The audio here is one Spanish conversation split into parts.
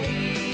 place.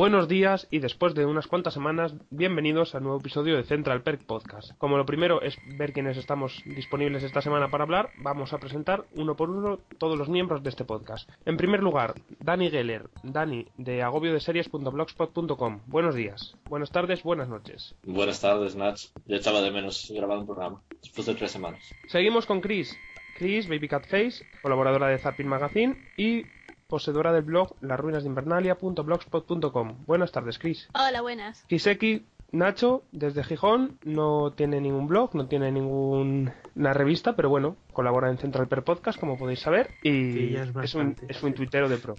Buenos días y después de unas cuantas semanas, bienvenidos al nuevo episodio de Central Perk Podcast. Como lo primero es ver quiénes estamos disponibles esta semana para hablar, vamos a presentar uno por uno todos los miembros de este podcast. En primer lugar, Dani Geller, Dani de agobiodeseries.blogspot.com. Buenos días, buenas tardes, buenas noches. Buenas tardes, Nach. Ya echaba de menos grabar un programa, después de tres semanas. Seguimos con Chris. Chris, Baby Cat Face, colaboradora de Zapping Magazine y poseedora del blog lasruinasdeinvernalia.blogspot.com. Buenas tardes, Chris. Hola, buenas. Kiseki Nacho, desde Gijón, no tiene ningún blog, no tiene ninguna revista, pero bueno, colabora en Central Per Podcast, como podéis saber, y Sí, es es, un, es un tuitero de pro.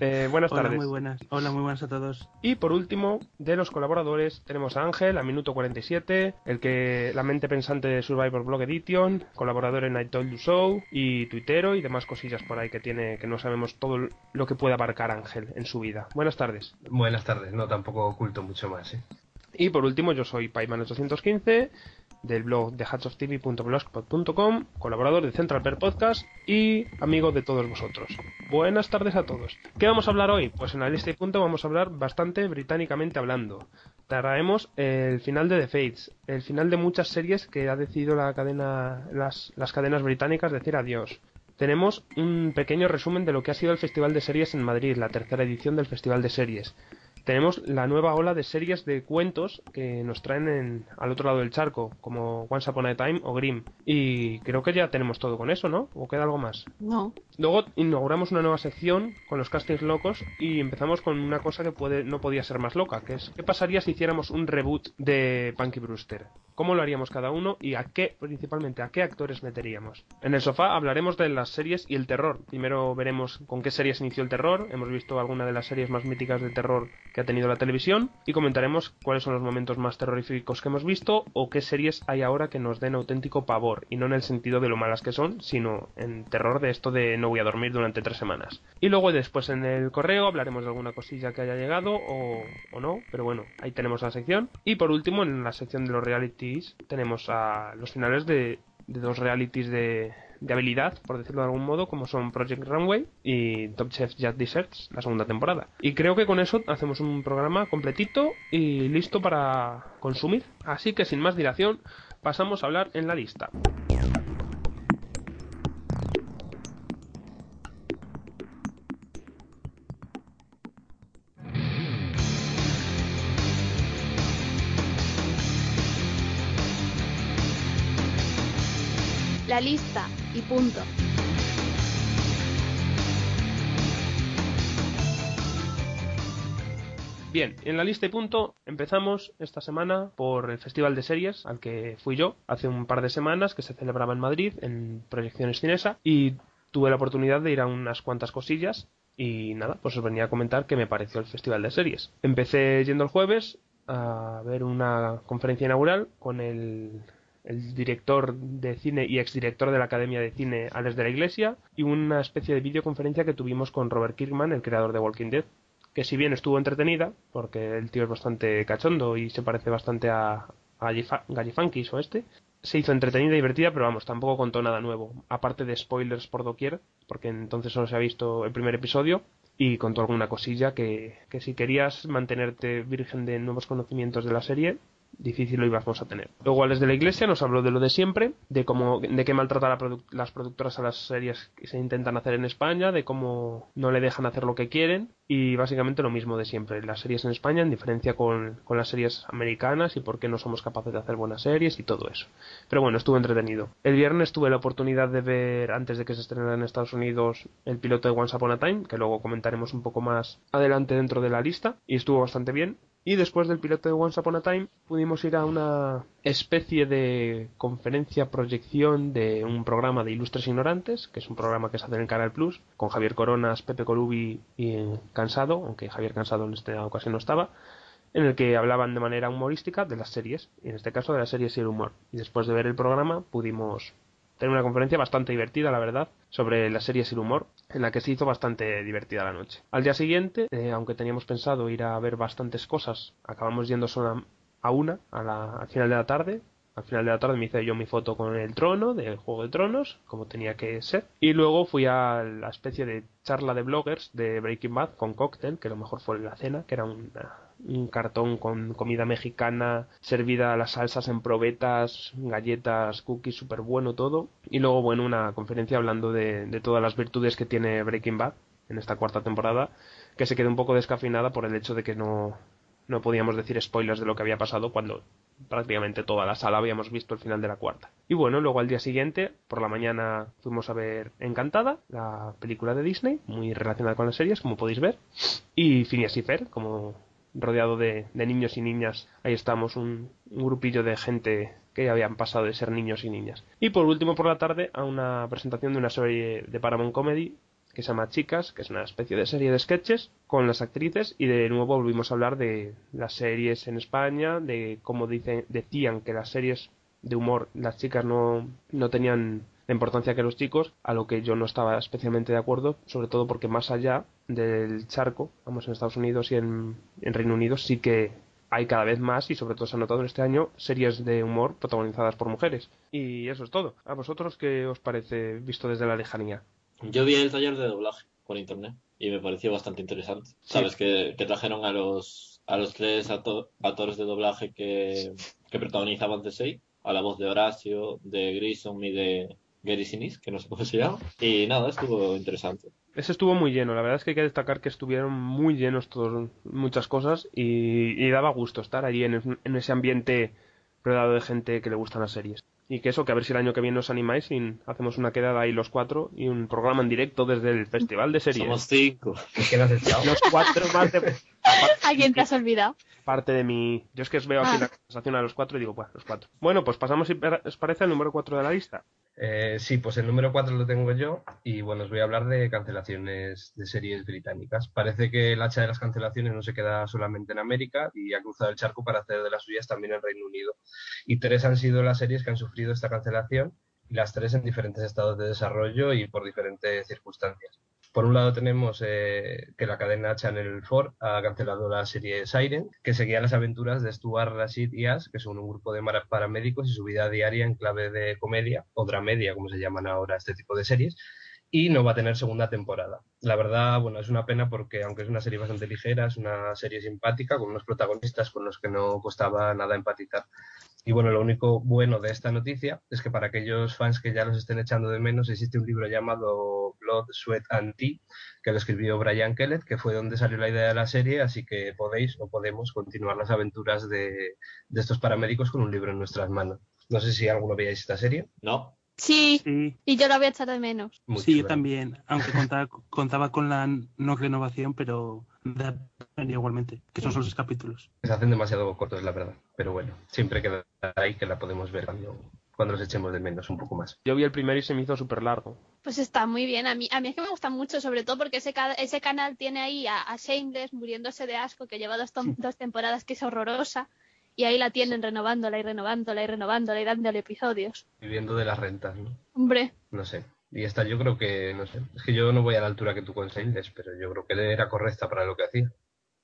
Eh, buenas Hola, tardes. muy buenas. Hola, muy buenas a todos. Y por último, de los colaboradores, tenemos a Ángel, a Minuto 47, el que la mente pensante de Survivor Blog Edition, colaborador en I Told You So, y tuitero y demás cosillas por ahí que tiene, que no sabemos todo lo que puede abarcar Ángel en su vida. Buenas tardes. Buenas tardes, no tampoco oculto mucho más, ¿eh? Y por último, yo soy Paiman815 del blog de hatchoftv.blogspot.com, colaborador de Central Per Podcast y amigo de todos vosotros. Buenas tardes a todos. ¿Qué vamos a hablar hoy? Pues en la lista y punto vamos a hablar bastante británicamente hablando. Traeremos el final de The Fates, el final de muchas series que ha decidido la cadena, las, las cadenas británicas decir adiós. Tenemos un pequeño resumen de lo que ha sido el Festival de Series en Madrid, la tercera edición del Festival de Series tenemos la nueva ola de series de cuentos que nos traen en- al otro lado del charco, como Once Upon a Time o Grimm. Y creo que ya tenemos todo con eso, ¿no? ¿O queda algo más? No. Luego inauguramos una nueva sección con los castings locos y empezamos con una cosa que puede, no podía ser más loca, que es ¿qué pasaría si hiciéramos un reboot de Punky Brewster? ¿Cómo lo haríamos cada uno y a qué, principalmente, a qué actores meteríamos? En el sofá hablaremos de las series y el terror. Primero veremos con qué series inició el terror, hemos visto alguna de las series más míticas de terror que ha tenido la televisión y comentaremos cuáles son los momentos más terroríficos que hemos visto o qué series hay ahora que nos den auténtico pavor y no en el sentido de lo malas que son, sino en terror de esto de no voy a dormir durante tres semanas. Y luego después en el correo hablaremos de alguna cosilla que haya llegado o, no, pero bueno, ahí tenemos la sección. Y por último en la sección de los realities tenemos a los finales de, de dos realities de, de habilidad, por decirlo de algún modo, como son Project Runway y Top Chef Just Desserts, la segunda temporada. Y creo que con eso hacemos un programa completito y listo para consumir. Así que sin más dilación, pasamos a hablar en la lista. La lista punto. Bien, en la lista y punto empezamos esta semana por el Festival de Series al que fui yo hace un par de semanas que se celebraba en Madrid en Proyecciones Cinesa y tuve la oportunidad de ir a unas cuantas cosillas y nada, pues os venía a comentar qué me pareció el Festival de Series. Empecé yendo el jueves a ver una conferencia inaugural con el, el director de cine y exdirector de la Academia de Cine Alex de la Iglesia y una especie de videoconferencia que tuvimos con Robert Kirkman, el creador de Walking Dead que si bien estuvo entretenida, porque el tío es bastante cachondo y se parece bastante a, a Gallifa- Gallifankis o este, se hizo entretenida y divertida, pero vamos, tampoco contó nada nuevo, aparte de spoilers por doquier, porque entonces solo se ha visto el primer episodio, y contó alguna cosilla que si querías mantenerte virgen de nuevos conocimientos de la serie, difícil lo íbamos a tener. Luego Alex de la Iglesia nos habló de lo de siempre, de cómo, de qué maltrata las productoras a las series que se intentan hacer en España, de cómo no le dejan hacer lo que quieren, y básicamente lo mismo de siempre. Las series en España, en diferencia con, con las series americanas, y por qué no somos capaces de hacer buenas series y todo eso. Pero bueno, estuvo entretenido. El viernes tuve la oportunidad de ver, antes de que se estrenara en Estados Unidos, el piloto de Once Upon a Time, que luego comentaremos un poco más adelante dentro de la lista, y estuvo bastante bien. Y después del piloto de Once Upon a Time pudimos ir a una especie de conferencia proyección de un programa de Ilustres Ignorantes, que es un programa que se hace en Canal Plus, con Javier Coronas, Pepe Colubi y Cansado, aunque Javier Cansado en esta ocasión no estaba, en el que hablaban de manera humorística de las series, y en este caso de las series y el humor. Y después de ver el programa pudimos tener una conferencia bastante divertida, la verdad, sobre las series y el humor, en la que se hizo bastante divertida la noche. Al día siguiente, eh, aunque teníamos pensado ir a ver bastantes cosas, acabamos yendo solo a una a la, al final de la tarde. Al final de la tarde me hice yo mi foto con el trono del Juego de Tronos, como tenía que ser. Y luego fui a la especie de charla de bloggers de Breaking Bad con cóctel, que lo mejor fue la cena, que era una, un cartón con comida mexicana servida las salsas en probetas, galletas, cookies, súper bueno todo. Y luego, bueno, una conferencia hablando de, de todas las virtudes que tiene Breaking Bad en esta cuarta temporada, que se quedó un poco descafinada por el hecho de que no, no podíamos decir spoilers de lo que había pasado cuando prácticamente toda la sala habíamos visto el final de la cuarta. Y bueno, luego al día siguiente, por la mañana, fuimos a ver Encantada, la película de Disney, muy relacionada con las series, como podéis ver, y Phineas y Fer, como rodeado de, niños y niñas. Ahí estamos, un, un grupillo de gente que habían pasado de ser niños y niñas. Y por último, por la tarde, a una presentación de una serie de Paramount Comedy que se llama Chicas, que es una especie de serie de sketches con las actrices y de nuevo volvimos a hablar de las series en España, de cómo dicen, decían que las series de humor las chicas no, no tenían la importancia que los chicos, a lo que yo no estaba especialmente de acuerdo, sobre todo porque más allá del charco, vamos en Estados Unidos y en, en Reino Unido sí que hay cada vez más y sobre todo se ha notado en este año series de humor protagonizadas por mujeres. Y eso es todo. ¿A vosotros qué os parece visto desde la lejanía? Yo vi el taller de doblaje por internet y me pareció bastante interesante. Sabes que, que trajeron a los a los tres acto- actores de doblaje que, que protagonizaban The Say, a la voz de Horacio, de Grissom y de Gary Sinise, que no sé cómo se llama. Y nada, estuvo interesante. Ese estuvo muy lleno, la verdad es que hay que destacar que estuvieron muy llenos todos, muchas cosas y, y daba gusto estar allí en, es- en ese ambiente rodeado de gente que le gustan las series. Y que eso, que a ver si el año que viene os animáis y hacemos una quedada ahí los cuatro y un programa en directo desde el Festival de Series. Somos cinco. Los cuatro más de ¿A quién te has olvidado? parte de mi... Yo es que os veo aquí Ah. la conversación a los cuatro y digo, pues los cuatro. Bueno, pues pasamos, si os parece, al número cuatro de la lista. Eh, sí, pues el número 4 lo tengo yo y bueno, os voy a hablar de cancelaciones de series británicas. Parece que el hacha de las cancelaciones no se queda solamente en América y ha cruzado el charco para hacer de las suyas también en Reino Unido. Y tres han sido las series que han sufrido esta cancelación y las tres en diferentes estados de desarrollo y por diferentes circunstancias. Por un lado tenemos eh, que la cadena Channel 4 ha cancelado la serie Siren, que seguía las aventuras de Stuart, Rashid y Ash, que son un grupo de paramédicos y su vida diaria en clave de comedia, o dramedia, como se llaman ahora este tipo de series, y no va a tener segunda temporada. La verdad, bueno, es una pena porque aunque es una serie bastante ligera, es una serie simpática, con unos protagonistas con los que no costaba nada empatizar. Y bueno, lo único bueno de esta noticia es que para aquellos fans que ya los estén echando de menos, existe un libro llamado Blood, Sweat and Tea, que lo escribió Brian Kellett, que fue donde salió la idea de la serie, así que podéis o podemos continuar las aventuras de, de estos paramédicos con un libro en nuestras manos. No sé si alguno veáis esta serie. No, Sí, Sí, y yo la voy a echar de menos. Mucho, sí, yo ¿verdad? también, aunque contaba, contaba con la no renovación, pero igualmente, que son solo seis capítulos. Se hacen demasiado cortos, la verdad. Pero bueno, siempre queda ahí que la podemos ver cuando, cuando los echemos de menos un poco más. Yo vi el primero y se me hizo súper largo. Pues está muy bien. A mí, a mí es que me gusta mucho, sobre todo porque ese, ese canal tiene ahí a, a Shameless muriéndose de asco, que lleva dos, dos temporadas que es horrorosa. Y ahí la tienen renovándola y renovándola y renovándola y dándole episodios. Viviendo de las rentas, ¿no? Hombre, No sé. Y esta yo creo que, no sé, es que yo no voy a la altura que tú con Shameless, pero yo creo que era correcta para lo que hacía.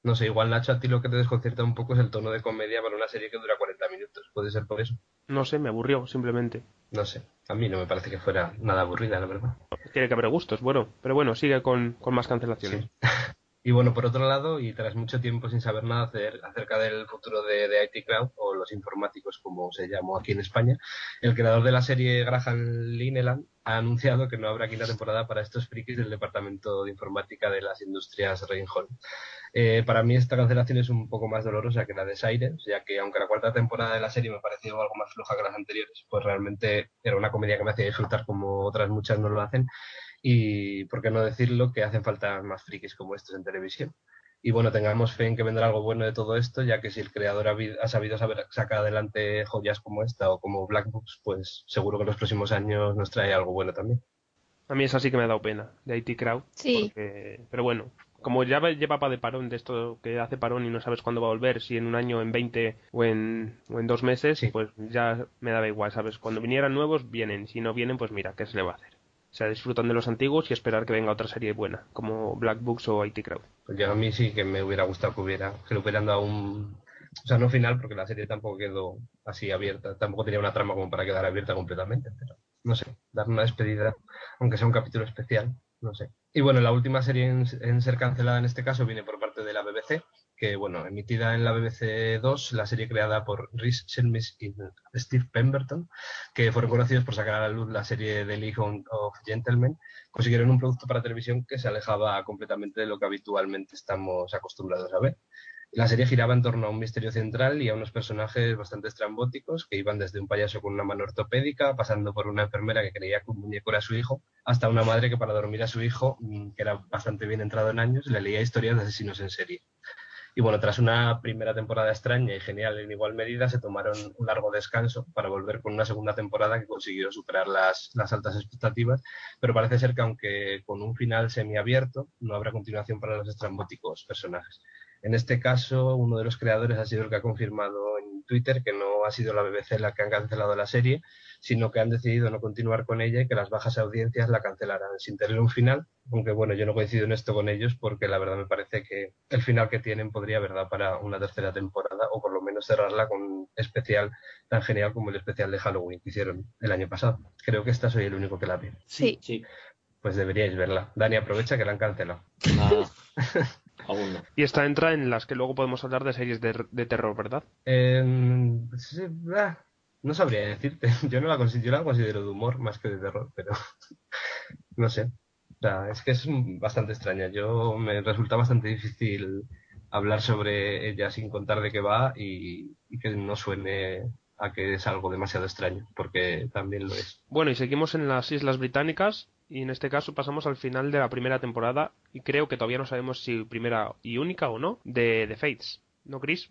No sé, igual Nacho, a ti lo que te desconcierta un poco es el tono de comedia para una serie que dura 40 minutos. Puede ser por eso. No sé, me aburrió, simplemente. No sé. A mí no me parece que fuera nada aburrida, la verdad. Tiene que haber gustos, bueno. Pero bueno, sigue con, con más cancelaciones. Sí. Y bueno, por otro lado, y tras mucho tiempo sin saber nada acerca del futuro de, IT Cloud, o los informáticos como se llamó aquí en España, el creador de la serie Graham Lineland ha anunciado que no habrá quinta temporada para estos frikis del Departamento de Informática de las Industrias Reinhold. Eh, para mí esta cancelación es un poco más dolorosa que la de Sirens, ya que aunque la cuarta temporada de la serie me pareció algo más floja que las anteriores, pues realmente era una comedia que me hacía disfrutar como otras muchas no lo hacen y, por qué no decirlo, que hacen falta más frikis como estos en televisión. Y bueno, tengamos fe en que vendrá algo bueno de todo esto, ya que si el creador ha, ha sabido saber, sacar adelante joyas como esta o como Black Books, pues seguro que en los próximos años nos trae algo bueno también. A mí es así que me ha dado pena, de IT Crowd. Sí. porque- Pero bueno, como ya lleva para de parón de esto que hace parón y no sabes cuándo va a volver, si en un año, en 20 o en, o en dos meses, Sí. pues ya me daba igual, ¿sabes? Cuando vinieran nuevos, vienen. Si no vienen, pues mira, ¿qué se le va a hacer? O sea, disfrutan de los antiguos y esperar que venga otra serie buena, como Black Books o IT Crowd. Pues yo a mí sí que me hubiera gustado que hubiera, que le hubieran dado un... O sea, no final, porque la serie tampoco quedó así abierta, tampoco tenía una trama como para quedar abierta completamente, pero no sé, dar una despedida, aunque sea un capítulo especial, no sé. Y bueno, la última serie en, en ser cancelada en este caso viene por parte de la BBC, que bueno, emitida en la BBC 2, la serie creada por Rhys Shelmis y Steve Pemberton, que fueron conocidos por sacar a la luz la serie The League of Gentlemen, consiguieron un producto para televisión que se alejaba completamente de lo que habitualmente estamos acostumbrados a ver. La serie giraba en torno a un misterio central y a unos personajes bastante estrambóticos que iban desde un payaso con una mano ortopédica, pasando por una enfermera que creía que un muñeco era su hijo, hasta una madre que para dormir a su hijo, mm, que era bastante bien entrado en años, le leía historias de asesinos en serie. Y bueno, tras una primera temporada extraña y genial en igual medida, se tomaron un largo descanso para volver con una segunda temporada que consiguió superar las, las altas expectativas, pero parece ser que aunque con un final semiabierto, no habrá continuación para los estrambóticos personajes. En este caso, uno de los creadores ha sido el que ha confirmado en Twitter que no ha sido la BBC la que ha cancelado la serie, sino que han decidido no continuar con ella y que las bajas audiencias la cancelarán sin tener un final. Aunque bueno, yo no coincido en esto con ellos porque la verdad me parece que el final que tienen podría haber dado para una tercera temporada o por lo menos cerrarla con un especial tan genial como el especial de Halloween que hicieron el año pasado. Creo que esta soy el único que la ve. Sí. Sí, Pues deberíais verla. Dani, aprovecha que la han cancelado. nada. Aún no. Y esta entra en las que luego podemos hablar de series de, de terror, ¿verdad? Eh, sí, ah, no sabría decirte. Yo no la considero, yo la considero de humor más que de terror, pero no sé. O sea, es que es bastante extraña. Yo me resulta bastante difícil hablar sobre ella sin contar de qué va y, y que no suene a que es algo demasiado extraño, porque también lo es. Bueno, y seguimos en las Islas Británicas y en este caso pasamos al final de la primera temporada y creo que todavía no sabemos si primera y única o no de The Fates. ¿No, Chris?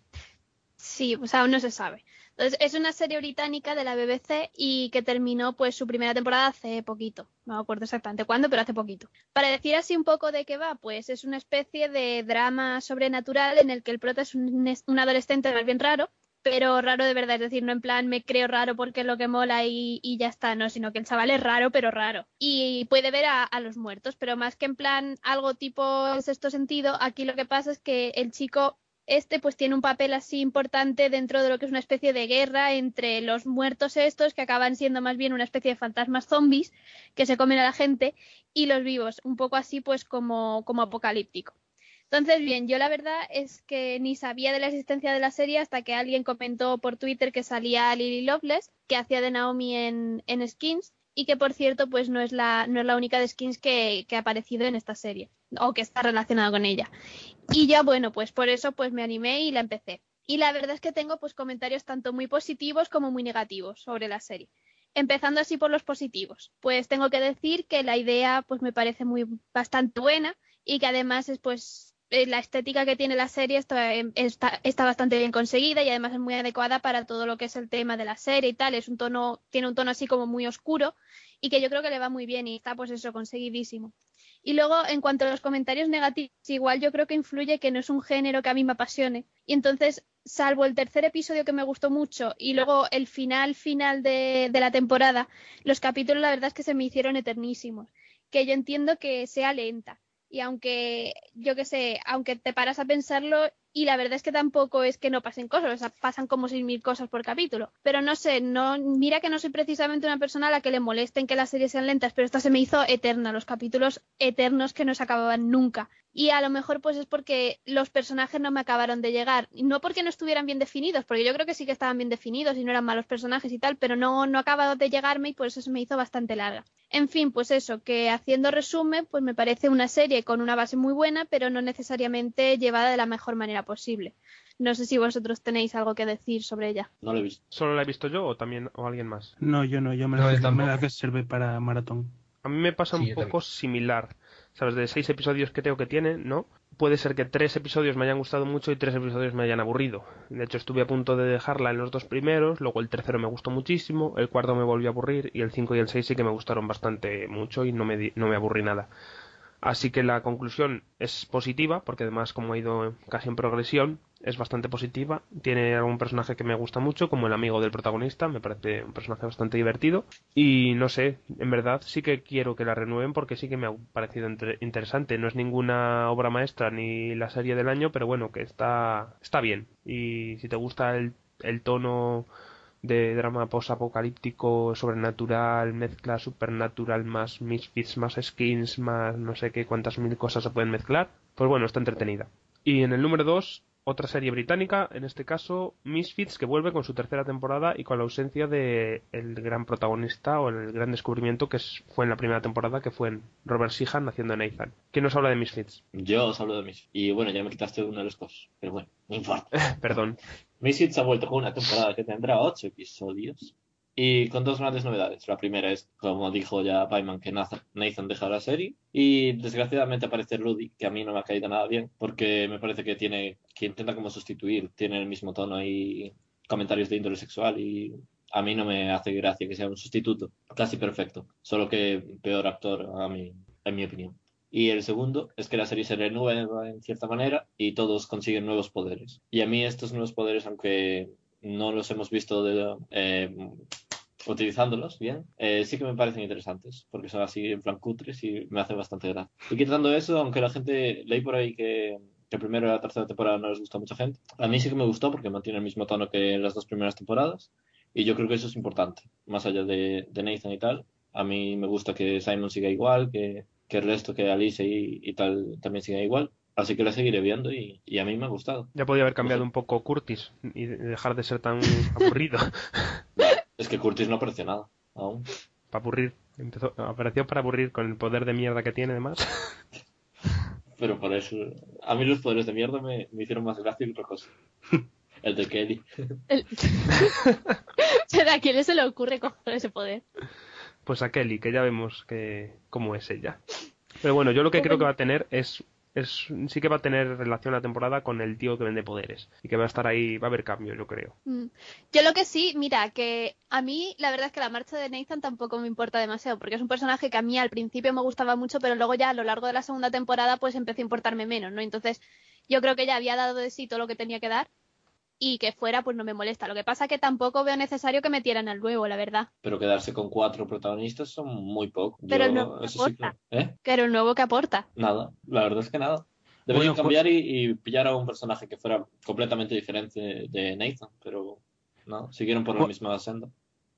Sí, pues aún no se sabe. Entonces, es una serie británica de la BBC y que terminó pues su primera temporada hace poquito. No me acuerdo exactamente cuándo, pero hace poquito. Para decir así un poco de qué va, pues es una especie de drama sobrenatural en el que el prota es un, un adolescente más bien raro, pero raro de verdad, es decir, no en plan me creo raro porque es lo que mola y, y ya está, no, sino que el chaval es raro, pero raro. Y puede ver a, a los muertos, pero más que en plan algo tipo sexto sentido, aquí lo que pasa es que el chico este pues tiene un papel así importante dentro de lo que es una especie de guerra entre los muertos estos que acaban siendo más bien una especie de fantasmas zombies que se comen a la gente y los vivos, un poco así pues como, como apocalíptico. Entonces, bien, yo la verdad es que ni sabía de la existencia de la serie hasta que alguien comentó por Twitter que salía Lily Loveless, que hacía de Naomi en, en Skins, y que por cierto, pues no es la, no es la única de Skins que, que ha aparecido en esta serie, o que está relacionada con ella. Y ya bueno, pues por eso pues me animé y la empecé. Y la verdad es que tengo pues comentarios tanto muy positivos como muy negativos sobre la serie. Empezando así por los positivos, pues tengo que decir que la idea pues me parece muy bastante buena y que además es pues eh, la estética que tiene la serie está, está, está, bastante bien conseguida y además es muy adecuada para todo lo que es el tema de la serie y tal. Es un tono, tiene un tono así como muy oscuro y que yo creo que le va muy bien y está pues eso conseguidísimo. Y luego, en cuanto a los comentarios negativos, igual yo creo que influye que no es un género que a mí me apasione. Y entonces, salvo el tercer episodio que me gustó mucho y luego el final final de, de la temporada, los capítulos la verdad es que se me hicieron eternísimos. Que yo entiendo que sea lenta. Y aunque, yo qué sé, aunque te paras a pensarlo, y la verdad es que tampoco es que no pasen cosas, o sea, pasan como seis mil cosas por capítulo. Pero no sé, no, mira que no soy precisamente una persona a la que le molesten que las series sean lentas, pero esta se me hizo eterna, los capítulos eternos que no se acababan nunca. Y a lo mejor pues es porque los personajes no me acabaron de llegar. No porque no estuvieran bien definidos, porque yo creo que sí que estaban bien definidos y no eran malos personajes y tal, pero no, no acabado de llegarme y por eso se me hizo bastante larga. En fin, pues eso, que haciendo resumen, pues me parece una serie con una base muy buena, pero no necesariamente llevada de la mejor manera posible. No sé si vosotros tenéis algo que decir sobre ella. No lo he visto. ¿Solo la he visto yo o también o alguien más? No, yo no, yo me No, la, yo me la reservé para maratón. A mí me pasa Sí, un poco también. similar. ¿sabes? De seis episodios que tengo que tiene, ¿no? Puede ser que tres episodios me hayan gustado mucho y tres episodios me hayan aburrido. De hecho, estuve a punto de dejarla en los dos primeros, luego el tercero me gustó muchísimo, el cuarto me volvió a aburrir y el cinco y el seis sí que me gustaron bastante mucho y no me, no me aburrí nada. Así que la conclusión es positiva, porque además como ha ido casi en progresión, es bastante positiva. Tiene algún personaje que me gusta mucho, como el amigo del protagonista, me parece un personaje bastante divertido. Y no sé, en verdad sí que quiero que la renueven porque sí que me ha parecido interesante. No es ninguna obra maestra ni la serie del año, pero bueno, que está, está bien. Y si te gusta el, el tono de drama post-apocalíptico, sobrenatural, mezcla supernatural más misfits, más skins, más no sé qué cuántas mil cosas se pueden mezclar, pues bueno, está entretenida. Y en el número 2, otra serie británica, en este caso Misfits, que vuelve con su tercera temporada y con la ausencia de el gran protagonista o el gran descubrimiento que fue en la primera temporada, que fue en Robert Sheehan haciendo Nathan. ¿Quién nos habla de Misfits? Yo os hablo de Misfits. Y bueno, ya me quitaste uno de los cosas. Pero bueno, no importa. Perdón. Misfits ha vuelto con una temporada que tendrá ocho episodios. Y con dos grandes novedades. La primera es, como dijo ya Payman, que Nathan, Nathan deja la serie. Y desgraciadamente aparece Rudy, que a mí no me ha caído nada bien, porque me parece que tiene, que intenta como sustituir, tiene el mismo tono y comentarios de índole sexual y a mí no me hace gracia que sea un sustituto casi perfecto, solo que peor actor a mí, en mi opinión. Y el segundo es que la serie se renueva en cierta manera y todos consiguen nuevos poderes. Y a mí estos nuevos poderes, aunque no los hemos visto de, eh, utilizándolos bien, eh, sí que me parecen interesantes, porque son así en plan cutres y me hacen bastante gracia. Y quitando eso, aunque la gente, leí por ahí que, que primero y la tercera temporada no les gustó a mucha gente, a mí sí que me gustó porque mantiene el mismo tono que las dos primeras temporadas y yo creo que eso es importante, más allá de, de Nathan y tal. A mí me gusta que Simon siga igual, que, que el resto, que Alice y, y tal también siga igual. Así que la seguiré viendo y, y a mí me ha gustado. Ya podía haber cambiado un poco Curtis y dejar de ser tan aburrido. Es que Curtis no aparece nada aún. para aburrir. Empezó, apareció para aburrir con el poder de mierda que tiene, además. Pero por eso, a mí los poderes de mierda me, me hicieron más gracia que otra cosa. El de Kelly. El- Pero a quién se le ocurre coger ese poder. Pues a Kelly, que ya vemos que cómo es ella. Pero bueno, yo lo que creo que va a tener es, es sí que va a tener relación la temporada con el tío que vende poderes y que va a estar ahí, va a haber cambio, yo creo. Mm. Yo lo que sí, mira, que a mí la verdad es que la marcha de Nathan tampoco me importa demasiado, porque es un personaje que a mí al principio me gustaba mucho, pero luego ya a lo largo de la segunda temporada pues empezó a importarme menos, ¿no? Entonces yo creo que ya había dado de sí todo lo que tenía que dar y que fuera pues no me molesta. Lo que pasa que tampoco veo necesario que metieran al nuevo, la verdad. Pero quedarse con cuatro protagonistas son muy poco. Pero Yo- eso sí que-. ¿Eh? Pero el nuevo que aporta. Nada, la verdad es que nada. Deberían Bueno, cambiar y, y pillar a un personaje que fuera completamente diferente de Nathan, pero no, siguieron por la Cu- misma senda.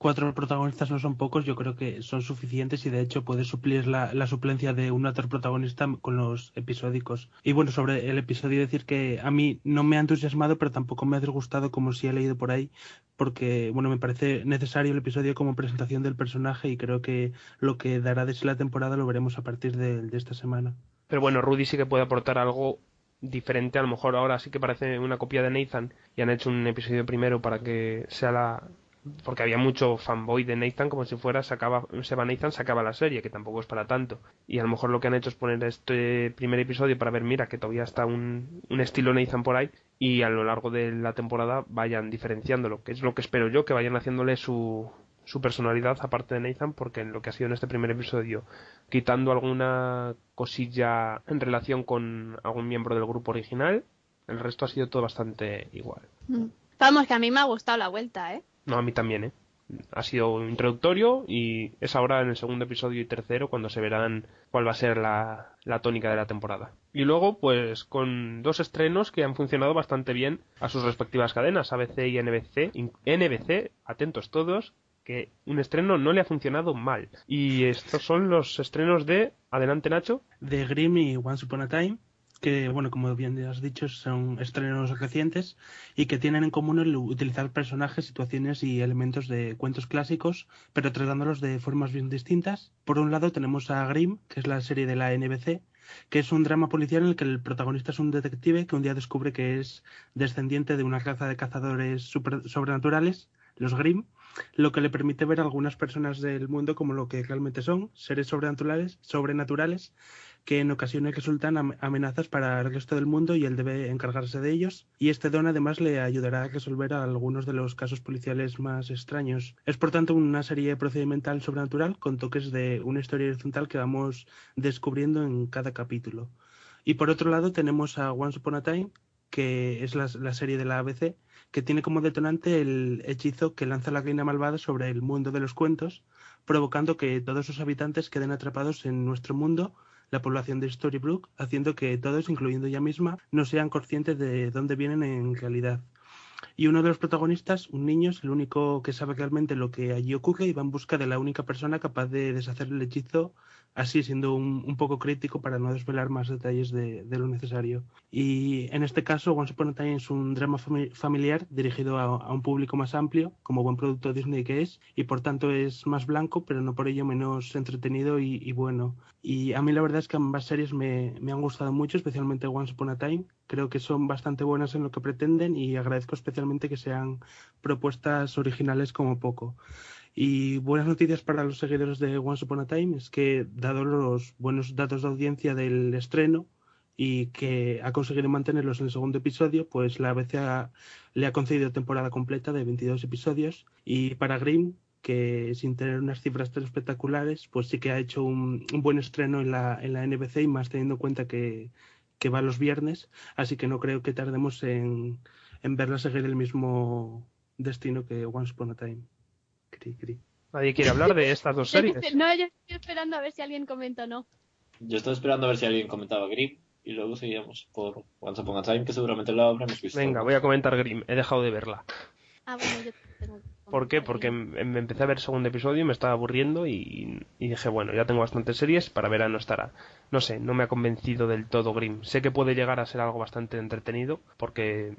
Cuatro protagonistas no son pocos, yo creo que son suficientes y de hecho puede suplir la, suplencia de un otro protagonista con los episódicos. Y bueno, sobre el episodio decir que a mí no me ha entusiasmado, pero tampoco me ha disgustado como si he leído por ahí, porque bueno, me parece necesario el episodio como presentación del personaje y creo que lo que dará de sí la temporada lo veremos a partir de, de esta semana. Pero bueno, Rudy sí que puede aportar algo diferente. A lo mejor ahora sí que parece una copia de Nathan y han hecho un episodio primero para que sea la. Porque había mucho fanboy de Nathan, como si fuera se, acaba, se va Nathan, se acaba la serie, que tampoco es para tanto. Y a lo mejor lo que han hecho es poner este primer episodio para ver, mira, que todavía está un, un estilo Nathan por ahí, y a lo largo de la temporada vayan diferenciándolo, que es lo que espero yo, que vayan haciéndole su, su personalidad aparte de Nathan, porque en lo que ha sido en este primer episodio, quitando alguna cosilla en relación con algún miembro del grupo original, el resto ha sido todo bastante igual. Mm. Vamos, que a mí me ha gustado la vuelta, ¿eh? No, a mí también, ¿eh? Ha sido introductorio y es ahora en el segundo episodio y tercero cuando se verán cuál va a ser la, la tónica de la temporada. Y luego, pues, con dos estrenos que han funcionado bastante bien a sus respectivas cadenas, ABC y NBC. NBC, atentos todos, que un estreno no le ha funcionado mal. Y estos son los estrenos de... Adelante, Nacho. de Grimm y Once Upon a Time, que, bueno, como bien has dicho, son estrenos recientes y que tienen en común el utilizar personajes, situaciones y elementos de cuentos clásicos, pero tratándolos de formas bien distintas. Por un lado tenemos a Grimm, que es la serie de la NBC, que es un drama policial en el que el protagonista es un detective que un día descubre que es descendiente de una raza de cazadores super- sobrenaturales, los Grimm, lo que le permite ver a algunas personas del mundo como lo que realmente son, seres sobrenaturales, sobrenaturales que en ocasiones resultan am- amenazas para el resto del mundo y él debe encargarse de ellos. Y este don además le ayudará a resolver algunos de los casos policiales más extraños. Es por tanto una serie procedimental sobrenatural con toques de una historia horizontal que vamos descubriendo en cada capítulo. Y por otro lado tenemos a Once Upon a Time, que es la, la serie de la ABC, que tiene como detonante el hechizo que lanza la reina malvada sobre el mundo de los cuentos, provocando que todos sus habitantes queden atrapados en nuestro mundo, la población de Storybrooke, haciendo que todos, incluyendo ella misma, no sean conscientes de dónde vienen en realidad. Y uno de los protagonistas, un niño, es el único que sabe realmente lo que allí ocurre y va en busca de la única persona capaz de deshacer el hechizo, así siendo un, un poco crítico para no desvelar más detalles de, de lo necesario. Y en este caso, Once Upon a Time es un drama fami- familiar dirigido a, a un público más amplio, como buen producto Disney que es, y por tanto es más blanco, pero no por ello menos entretenido y, y bueno. Y a mí la verdad es que ambas series me, me han gustado mucho, especialmente Once Upon a Time. Creo que son bastante buenas en lo que pretenden y agradezco especialmente que sean propuestas originales como poco. Y buenas noticias para los seguidores de Once Upon a Time es que, dado los buenos datos de audiencia del estreno y que ha conseguido mantenerlos en el segundo episodio, pues la ABC le ha concedido temporada completa de 22 episodios. Y para Grimm, que sin tener unas cifras tan espectaculares, pues sí que ha hecho un, un buen estreno en la, en la NBC y más teniendo en cuenta que, que va los viernes, así que no creo que tardemos en, en verla seguir el mismo destino que Once Upon a Time. Cri, cri. Nadie quiere hablar de estas dos series. No, yo estoy esperando a ver si alguien comenta o no. Yo estaba esperando a ver si alguien comentaba Grimm y luego seguíamos por Once Upon a Time, que seguramente lo habremos visto. Venga, voy a comentar Grimm. He dejado de verla. Ah, bueno, yo tengo que ¿Por qué? Porque bien. em- me empecé a ver el segundo episodio y me estaba aburriendo y, y dije, bueno, ya tengo bastantes series, para verano estará. No sé, no me ha convencido del todo Grimm. Sé que puede llegar a ser algo bastante entretenido porque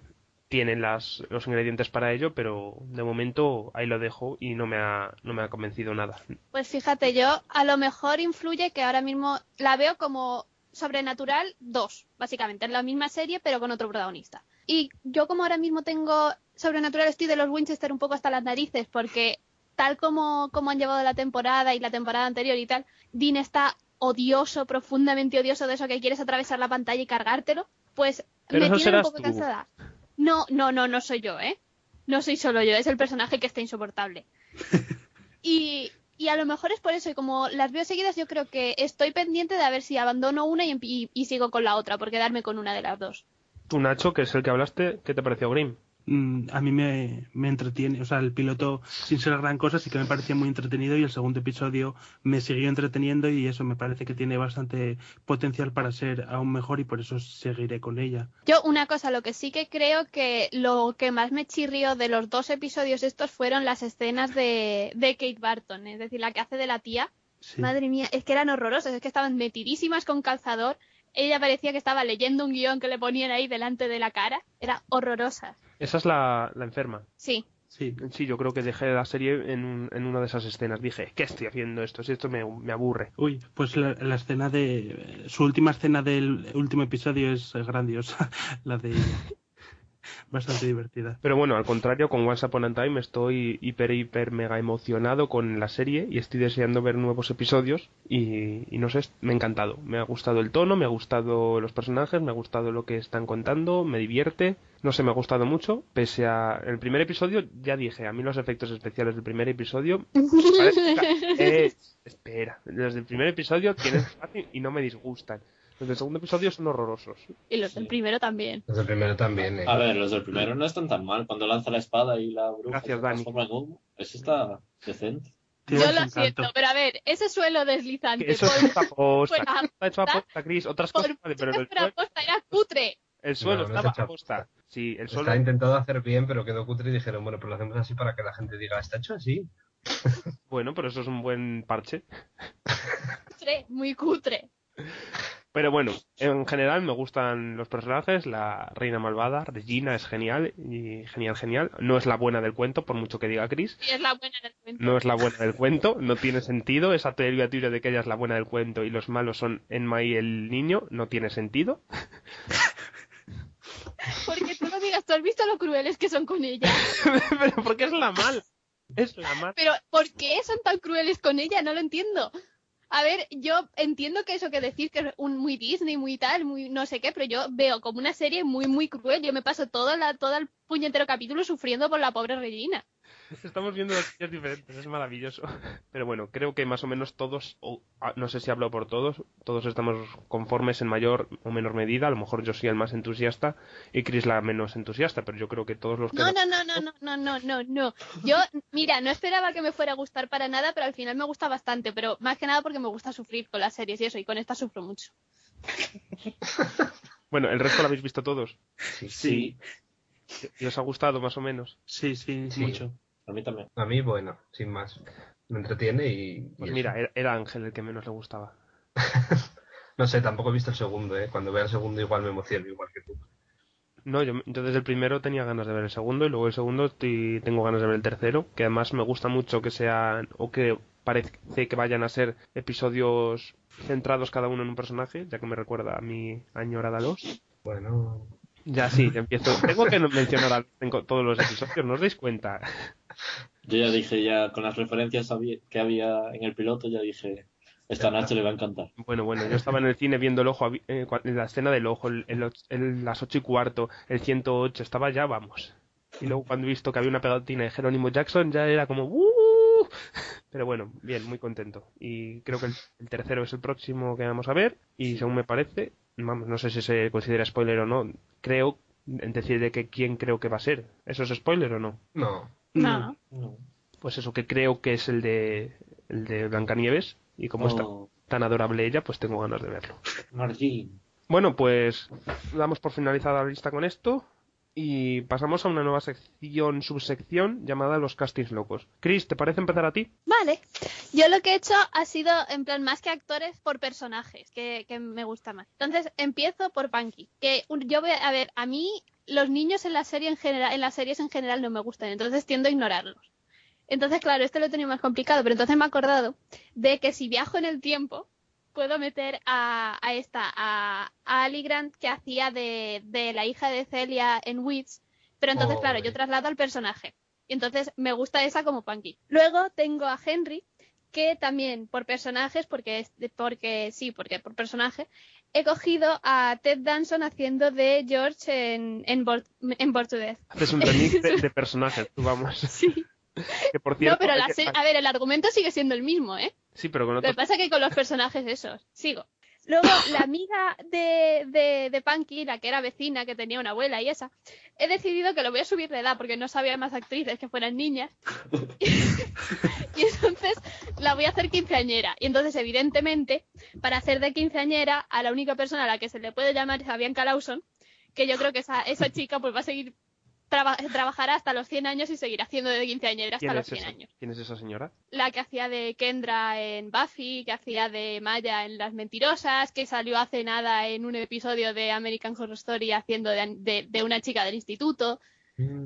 tiene las, los ingredientes para ello, pero de momento ahí lo dejo y no me ha, no me ha convencido nada. Pues fíjate, yo a lo mejor influye que ahora mismo la veo como Sobrenatural 2, básicamente, es la misma serie pero con otro protagonista. Y yo como ahora mismo tengo Sobrenatural estoy de los Winchester un poco hasta las narices porque tal como, como han llevado la temporada y la temporada anterior y tal, Dean está odioso, profundamente odioso de eso que quieres atravesar la pantalla y cargártelo, pues Pero me tiene un poco tú. cansada. No, no, no, no soy yo, ¿eh? No soy solo yo, es el personaje que está insoportable. Y, y a lo mejor es por eso, y como las veo seguidas, yo creo que estoy pendiente de a ver si abandono una y, empi- y- y sigo con la otra, por quedarme con una de las dos. Tú, Nacho, que es el que hablaste, ¿qué te pareció Grimm? Mm, a mí me, me entretiene, o sea, el piloto sin ser gran cosa sí que me parecía muy entretenido y el segundo episodio me siguió entreteniendo y eso me parece que tiene bastante potencial para ser aún mejor y por eso seguiré con ella. Yo una cosa, lo que sí que creo que lo que más me chirrió de los dos episodios estos fueron las escenas de, de Kate Barton, es decir, la que hace de la tía. Sí. Madre mía, es que eran horrorosas, es que estaban metidísimas con calzador. Ella parecía que estaba leyendo un guion que le ponían ahí delante de la cara. Era horrorosa. Esa es la, la enferma. Sí, Sí, Sí, yo creo que dejé la serie en, un- en una de esas escenas. Dije, ¿qué estoy haciendo esto? Si esto me, me aburre. Uy, pues la, la escena de. Su última escena del último episodio es grandiosa. La de. Bastante divertida. Pero bueno, al contrario, con Once Upon a Time estoy hiper, hiper, mega emocionado con la serie y estoy deseando ver nuevos episodios y, y no sé, me ha encantado. Me ha gustado el tono, me ha gustado los personajes, me ha gustado lo que están contando, me divierte. No sé, me ha gustado mucho. Pese a el primer episodio, ya dije, a mí los efectos especiales del primer episodio... parece- Eh, espera, los del primer episodio tienen espacio y no me disgustan. Los del segundo episodio son horrorosos. y los del primero también. Desde el primero también. eh. A ver, los del primero no están tan mal. Cuando lanza la espada y la bruja Gracias, Dani. humo, eso está decente. Yo lo encanto. siento, pero a ver, ese suelo deslizante. Que eso por- es hecho aposta. fuera Está hecho aposta, Chris. Otras por cosas, pero el suelo, posta, era cutre. el suelo No, no estaba aposta. Sí, el suelo. Está intentado hacer bien, pero quedó cutre y dijeron, bueno, pues lo hacemos así para que la gente diga, está hecho así. Bueno, pero eso es un buen parche. Cutre, muy cutre. Pero bueno, en general me gustan los personajes. La reina malvada, Regina, es genial. Y genial, genial. No es la buena del cuento, por mucho que diga Chris. Y es la buena del cuento. No es la buena del cuento, no tiene sentido. Esa teoría tuya de que ella es la buena del cuento y los malos son Enma y el niño, no tiene sentido. Porque tú no digas, tú has visto lo crueles que son con ella. pero porque es la mala. Es la mala. Pero ¿por qué son tan crueles con ella? No lo entiendo. A ver, yo entiendo que eso que decir que es un muy Disney, muy tal, muy no sé qué, pero yo veo como una serie muy, muy cruel. Yo me paso todo, la, todo el puñetero capítulo sufriendo por la pobre Regina. Estamos viendo dos cosas diferentes, es maravilloso. Pero bueno, creo que más o menos todos, o, ah, no sé si hablo por todos, todos estamos conformes en mayor o menor medida. A lo mejor yo soy el más entusiasta y Chris la menos entusiasta, pero yo creo que todos los que... No, no, no, no, no, no, no, no, no. Yo, mira, no esperaba que me fuera a gustar para nada, pero al final me gusta bastante, pero más que nada porque me gusta sufrir con las series y eso, y con esta sufro mucho. Bueno, el resto lo habéis visto todos. Sí, ¿Y os ha gustado más o menos? Sí, sí, Sí. mucho. a mí también. A mí, bueno, sin más. Me entretiene y. y Pues mira, era, era Ángel el que menos le gustaba. No sé, tampoco he visto el segundo, ¿eh? Cuando vea el segundo igual me emociono, igual que tú. No, yo, yo desde el primero tenía ganas de ver el segundo y luego el segundo estoy- tengo ganas de ver el tercero, que además me gusta mucho que sean, o que parece que vayan a ser episodios centrados cada uno en un personaje, ya que me recuerda a mi añorada Los. Bueno, Ya sí, empiezo. Tengo que mencionar a todos los episodios, ¿no os dais cuenta? Yo ya dije, ya con las referencias que había en el piloto, ya dije, esta Nacho le va a encantar. Bueno, bueno, yo estaba en el cine viendo el ojo, eh, la escena del ojo, el, el el- las ocho y cuarto, el 108, estaba ya, vamos. Y luego cuando he visto que había una pegatina de Jerónimo Jackson, ya era como ¡Uh! Pero bueno, bien, muy contento. Y creo que el, tercero es el próximo que vamos a ver. Y según me parece, no sé si se considera spoiler o no, creo en decir de que quién creo que va a ser. ¿Eso es spoiler o no? no. No. No. Pues eso que creo que es el de, el de Blancanieves. Y como está Oh, tan adorable ella, pues tengo ganas de verlo. Margin. Bueno, pues damos por finalizada la lista con esto y pasamos a una nueva sección, subsección llamada Los Castings Locos. Chris, ¿te parece empezar a ti? Vale. Yo lo que he hecho ha sido, en plan, más que actores, por personajes, que, que me gusta más. Entonces, empiezo por Punky. Que yo voy a, a ver, a mí los niños en la serie en general, en las series en general no me gustan, entonces tiendo a ignorarlos. Entonces, claro, este lo he tenido más complicado, pero entonces me he acordado de que si viajo en el tiempo, puedo meter a, a esta, a, a Ali Grant, que hacía de, de la hija de Celia en Wits, pero entonces, Oh, claro, yo traslado al personaje. Y entonces me gusta esa como Punky. Luego tengo a Henry, que también por personajes, porque es porque sí, porque por personaje, he cogido a Ted Danson haciendo de George en, en, Bored, en to Death. Haces un remix de, de personajes, tú vamos. Sí. Que por No, pero la se- a ver, el argumento sigue siendo el mismo, ¿eh? Sí, pero con Lo que pasa es que con los personajes esos. Sigo. Luego, la amiga de, de, de Punky, la que era vecina, que tenía una abuela y esa, he decidido que lo voy a subir de edad porque no sabía más actrices que fueran niñas. y entonces la voy a hacer quinceañera. Y entonces, evidentemente, para hacer de quinceañera, a la única persona a la que se le puede llamar es a Bianca Lawson, que yo creo que esa, esa chica pues va a seguir traba- trabajará hasta los 100 años y seguirá haciendo de quinceañera hasta ¿Quién los es, 100 esa? años ¿Quién es esa señora? la que hacía de Kendra en Buffy, que hacía de Maya en Las Mentirosas, que salió hace nada en un episodio de American Horror Story haciendo de, de- de una chica del instituto.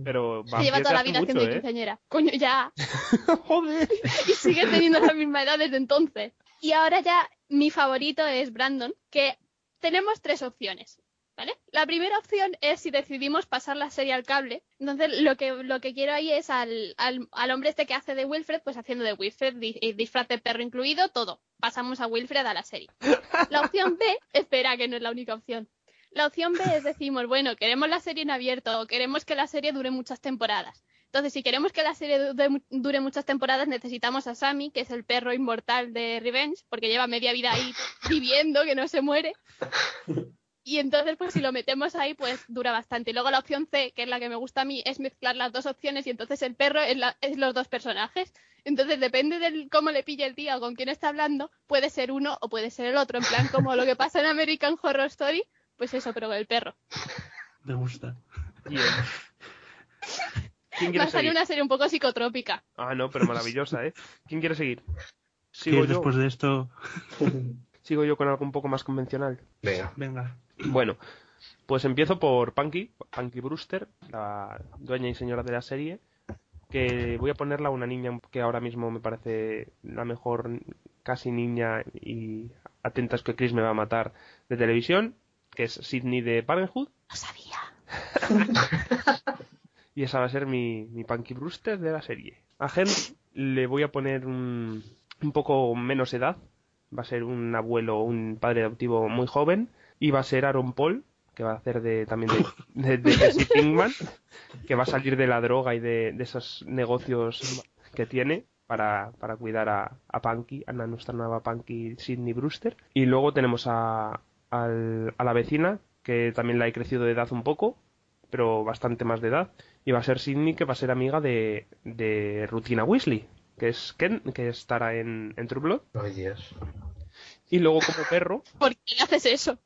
Pero Se lleva toda la vida mucho, haciendo de ¿eh? quinceañera. Coño, ya. Joder. Y sigue teniendo la misma edad desde entonces. Y ahora ya mi favorito es Brandon, que tenemos tres opciones. ¿Vale? La primera opción es si decidimos pasar la serie al cable. Entonces, lo que, lo que quiero ahí es al, al, al hombre este que hace de Wilfred, pues haciendo de Wilfred, di- y disfraz de perro incluido, todo. Pasamos a Wilfred a la serie. La opción B, espera, que no es la única opción. La opción B es decimos, bueno, queremos la serie en abierto o queremos que la serie dure muchas temporadas. Entonces, si queremos que la serie du- dure muchas temporadas, necesitamos a Sammy, que es el perro inmortal de Revenge, porque lleva media vida ahí viviendo, que no se muere. Y entonces, pues si lo metemos ahí, pues dura bastante. Y luego la opción C, que es la que me gusta a mí, es mezclar las dos opciones y entonces el perro es, la- es los dos personajes. Entonces, depende de cómo le pille el día o con quién está hablando, puede ser uno o puede ser el otro. En plan, como lo que pasa en American Horror Story, pues eso, pero con el perro. Me gusta. ¿Quién Va a salir una serie un poco psicotrópica. Ah, no, pero maravillosa, ¿eh? ¿Quién quiere seguir? Sigo yo, después de esto, sigo yo con algo un poco más convencional. Venga. venga. Bueno, pues empiezo por Punky, Punky Brewster, la dueña y señora de la serie, que voy a ponerla a una niña que ahora mismo me parece la mejor casi niña y atentas que Chris me va a matar de televisión, que es Sidney de Parenthood, Lo sabía. y esa va a ser mi, mi Punky Brewster de la serie. A Henry le voy a poner un, un poco menos edad, va a ser un abuelo, un padre adoptivo muy joven, y va a ser Aaron Paul, que va a hacer de, también de, Jesse Pinkman, que va a salir de la droga y de, esos negocios que tiene para, para cuidar a, a Punky, a nuestra nueva Punky Sidney Brewster. Y luego tenemos a, a la vecina, que también la he crecido de edad un poco, pero bastante más de edad. Y va a ser Sidney, que va a ser amiga de, de Rutina Weasley, que es Ken, que estará en, en True Blood. Ay, Dios. Y luego como perro, ¿Por qué haces eso?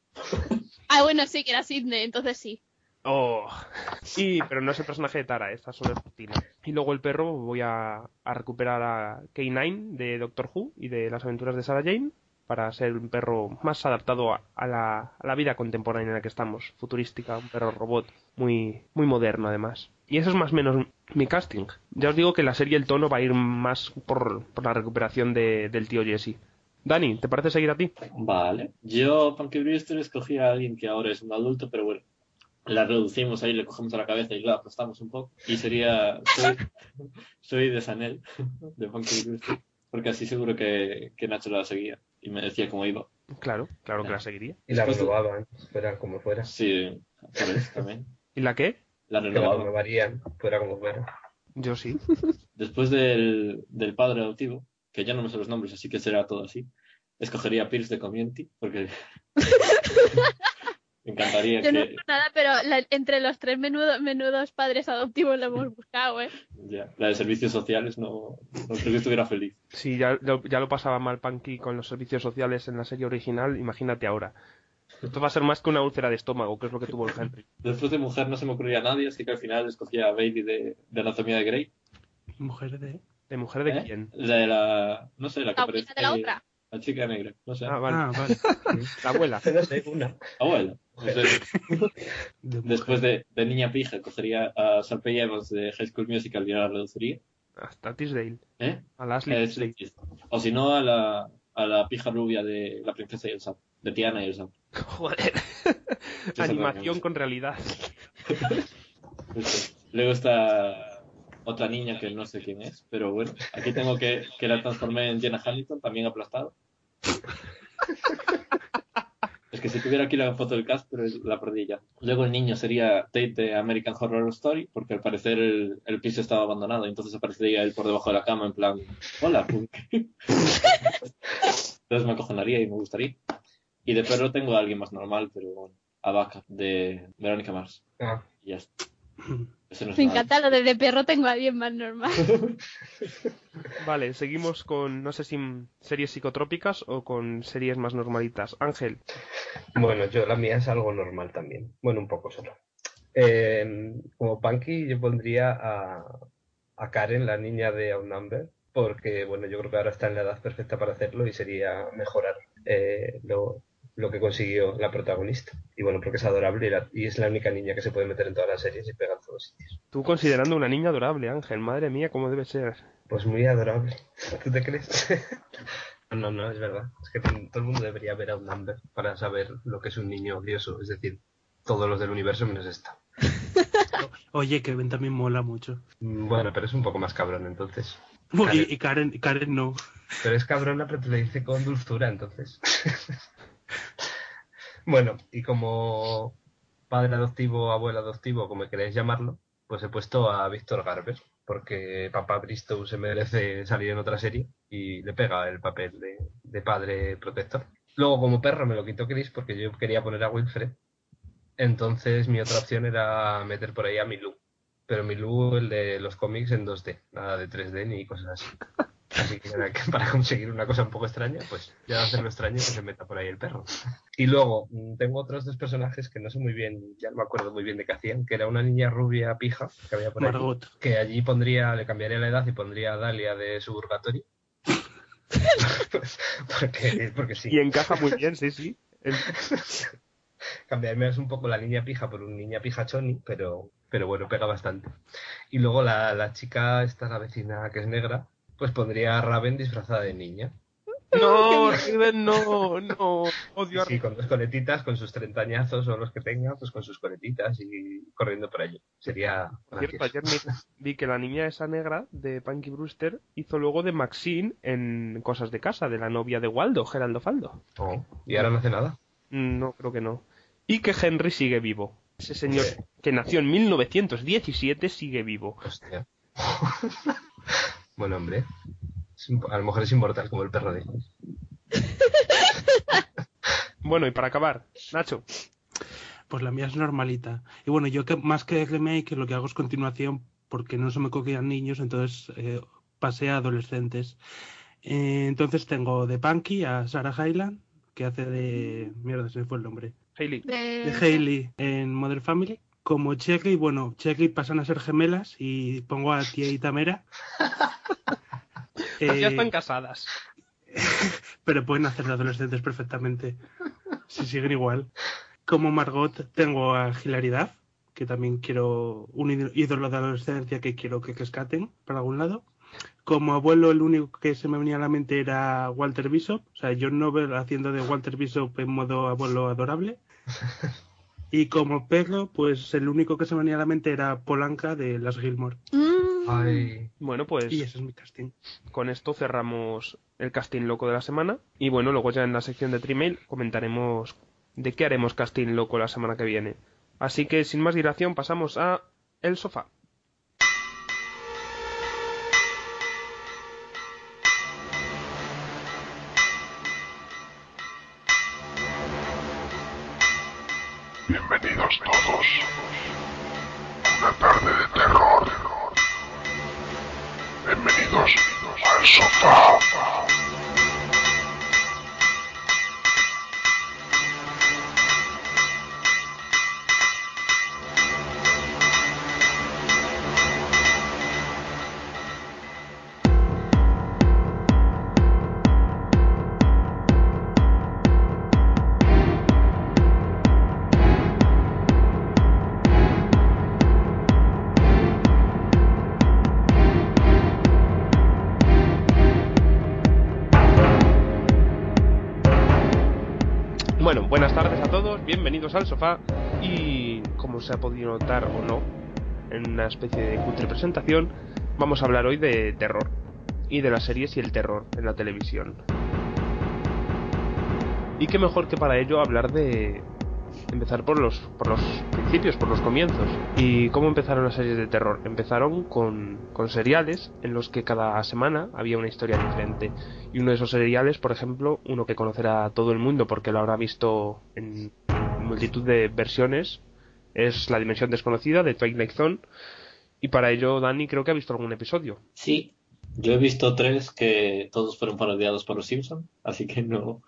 Ah, bueno, sí, que era Sidney, entonces sí. Oh. Y, pero no es el personaje de Tara, esta solo es rutina. Y luego el perro voy a, a recuperar a K9 de Doctor Who y de las aventuras de Sarah Jane para ser un perro más adaptado a, a la, a la vida contemporánea en la que estamos, futurística, un perro robot muy, muy moderno además. Y eso es más o menos mi casting. Ya os digo que la serie el tono va a ir más por, por la recuperación de- del tío Jesse. Dani, ¿te parece seguir a ti? Vale. Yo, Punky Brewster, escogí a alguien que ahora es un adulto, pero bueno, la reducimos ahí, le cogemos a la cabeza y la aplastamos un poco. Y sería. Soy, soy de Sanel, de Punky Brewster, porque así seguro que, que Nacho la seguía y me decía cómo iba. Claro, claro que la seguiría. Y la de- renovaban, fuera como fuera. Sí, por eso también. ¿Y la qué? La renovarían, fuera como fuera. Yo sí. Después del, del padre adoptivo, que ya no me sé los nombres, así que será todo así, escogería a Pierce de Community, porque me encantaría Yo no que... sé nada, pero la- entre los tres menudo- menudos padres adoptivos lo hemos buscado, ¿eh? Ya, la de servicios sociales no, no creo que estuviera feliz. Si ya lo, ya lo pasaba mal Punky con los servicios sociales en la serie original, imagínate ahora. Esto va a ser más que una úlcera de estómago, que es lo que tuvo el Henry. Después de mujer no se me ocurría a nadie, así que al final escogía a Bailey de, de Anatomía de Grey. Mujer de... ¿De mujer de ¿eh? quién? La de la... no sé, la que aparece... de la otra. La chica negra, no sé. Ah, vale. Ah, vale. La abuela. No sé, una. Abuela. No sé. De mujer. Después de, de Niña Pija cogería a Sarpey Evans de High School Musical y la reduciría. Hasta Tisdale. ¿Eh? A la Ashley Eh. O si no, a la, a la pija rubia de La Princesa y el Sapo, de Tiana Sapo. Joder. Animación con realidad. Luego está otra niña que no sé quién es, pero bueno, aquí tengo que, que la transformé en Jenna Hamilton, también aplastado. Es que si tuviera aquí la foto del cast, pero la perdí ya. Luego el niño sería Tate de American Horror Story, porque al parecer el, el piso estaba abandonado, entonces aparecería él por debajo de la cama en plan, hola, punk. Entonces me acojonaría y me gustaría. Y de perro tengo a alguien más normal, pero bueno, a Vaca, de Verónica Mars. Ah, Y ya está. No es Me nada. encanta lo de de perro tengo a alguien más normal. Vale, seguimos con, no sé si series psicotrópicas o con series más normalitas. Ángel, Bueno, yo la mía es algo normal también. Bueno, un poco solo. Eh, como Punky, yo pondría a, a Karen, la niña de Outnumber, porque bueno, yo creo que ahora está en la edad perfecta para hacerlo y sería mejorar eh, lo, lo que consiguió la protagonista. Y bueno, porque es adorable y, la- y es la única niña que se puede meter en todas las series y pega en todos sitios. tú considerando una niña adorable, Ángel, madre mía, cómo debe ser. Pues muy adorable. ¿Tú te crees? no, no, es verdad. Es que todo el mundo debería ver a Outnumber para saber lo que es un niño odioso. Es decir, todos los del universo menos esta. Oye, Kevin también mola mucho. Mm, Bueno, pero es un poco más cabrón entonces. Uy, y Karen, Karen no. Pero es cabrona, pero te lo dice con dulzura, entonces. Bueno, y como padre adoptivo abuelo adoptivo, como queréis llamarlo, pues he puesto a Víctor Garber, porque papá Bristow se merece salir en otra serie y le pega el papel de, de padre protector. Luego, como perro, me lo quitó Chris porque yo quería poner a Wilfred. Entonces, mi otra opción era meter por ahí a Milú. Pero Milú, el de los cómics en 2D, nada de 3D ni cosas así. Para conseguir una cosa un poco extraña, pues ya de hacerlo extraño que se meta por ahí el perro. Y luego mm, tengo otros dos personajes que no sé muy bien, ya no me acuerdo muy bien de qué hacían, que era una niña rubia pija que había por ahí, Margot. que allí pondría, le cambiaría la edad y pondría a Dalia de Suburgatory. porque, porque sí. Y encaja muy bien, sí, sí. El- Cambiarme es un poco la niña pija por un niña pija choni, pero, pero bueno, pega bastante. Y luego la, la chica, esta la vecina que es negra, pues pondría a Raven disfrazada de niña. No, Riven, no, no. Odio a Sí, con dos coletitas, con sus treintañazos o los que tenga, pues con sus coletitas y corriendo por allí. Sería Por cierto, ayer vi que la niña esa negra de Punky Brewster hizo luego de Maxine en Cosas de Casa, de la novia de Waldo, Geraldo Faldo. Oh, y ahora no hace nada. Mm, No, creo que no. Y que Henry sigue vivo. Ese señor que nació en 1917 sigue vivo. Hostia. bueno, hombre. A lo mejor es inmortal como el perro de Bueno, y para acabar, Nacho. Pues la mía es normalita. Y bueno, yo que más que remake lo que hago es continuación porque no se me cogían niños, entonces eh, pasé a adolescentes. Eh, entonces tengo de Punky a Sarah Hyland, que hace de... Mierda, se me fue el nombre. Hailey. De- De Hailey en Modern Family. Como Cherry, bueno, Cherry pasan a ser gemelas y pongo a Tia y Tamera. Pues ya Eh, están casadas. pero pueden hacer de adolescentes perfectamente. Si siguen igual. Como Margot tengo a Hilaridad, que también quiero un ídolo- de adolescencia que quiero que rescaten para algún lado. Como abuelo, el único que se me venía a la mente era Walter Bishop. O sea, yo no veo haciendo de Walter Bishop en modo abuelo adorable. Y como perro, pues el único que se me venía a la mente era Polanca de Las Gilmore. Mm, Ay, Bueno, pues Y ese es mi casting. con esto cerramos el casting loco de la semana. Y bueno, luego ya en la sección de Trimail comentaremos de qué haremos casting loco la semana que viene. Así que sin más dilación pasamos a el sofá. Al sofá y como se ha podido notar o no en una especie de cutre presentación, vamos a hablar hoy de terror y de las series y el terror en la televisión. Y qué mejor que para ello hablar de empezar por los por los principios, por los comienzos. ¿Y cómo empezaron las series de terror? Empezaron con, con seriales en los que cada semana había una historia diferente. Y uno de esos seriales, por ejemplo, uno que conocerá todo el mundo porque lo habrá visto en multitud de versiones, es La Dimensión Desconocida de Twilight Zone. Y para ello, Dani creo que ha visto algún episodio. Sí, yo he visto tres que todos fueron parodiados por los Simpson, así que no,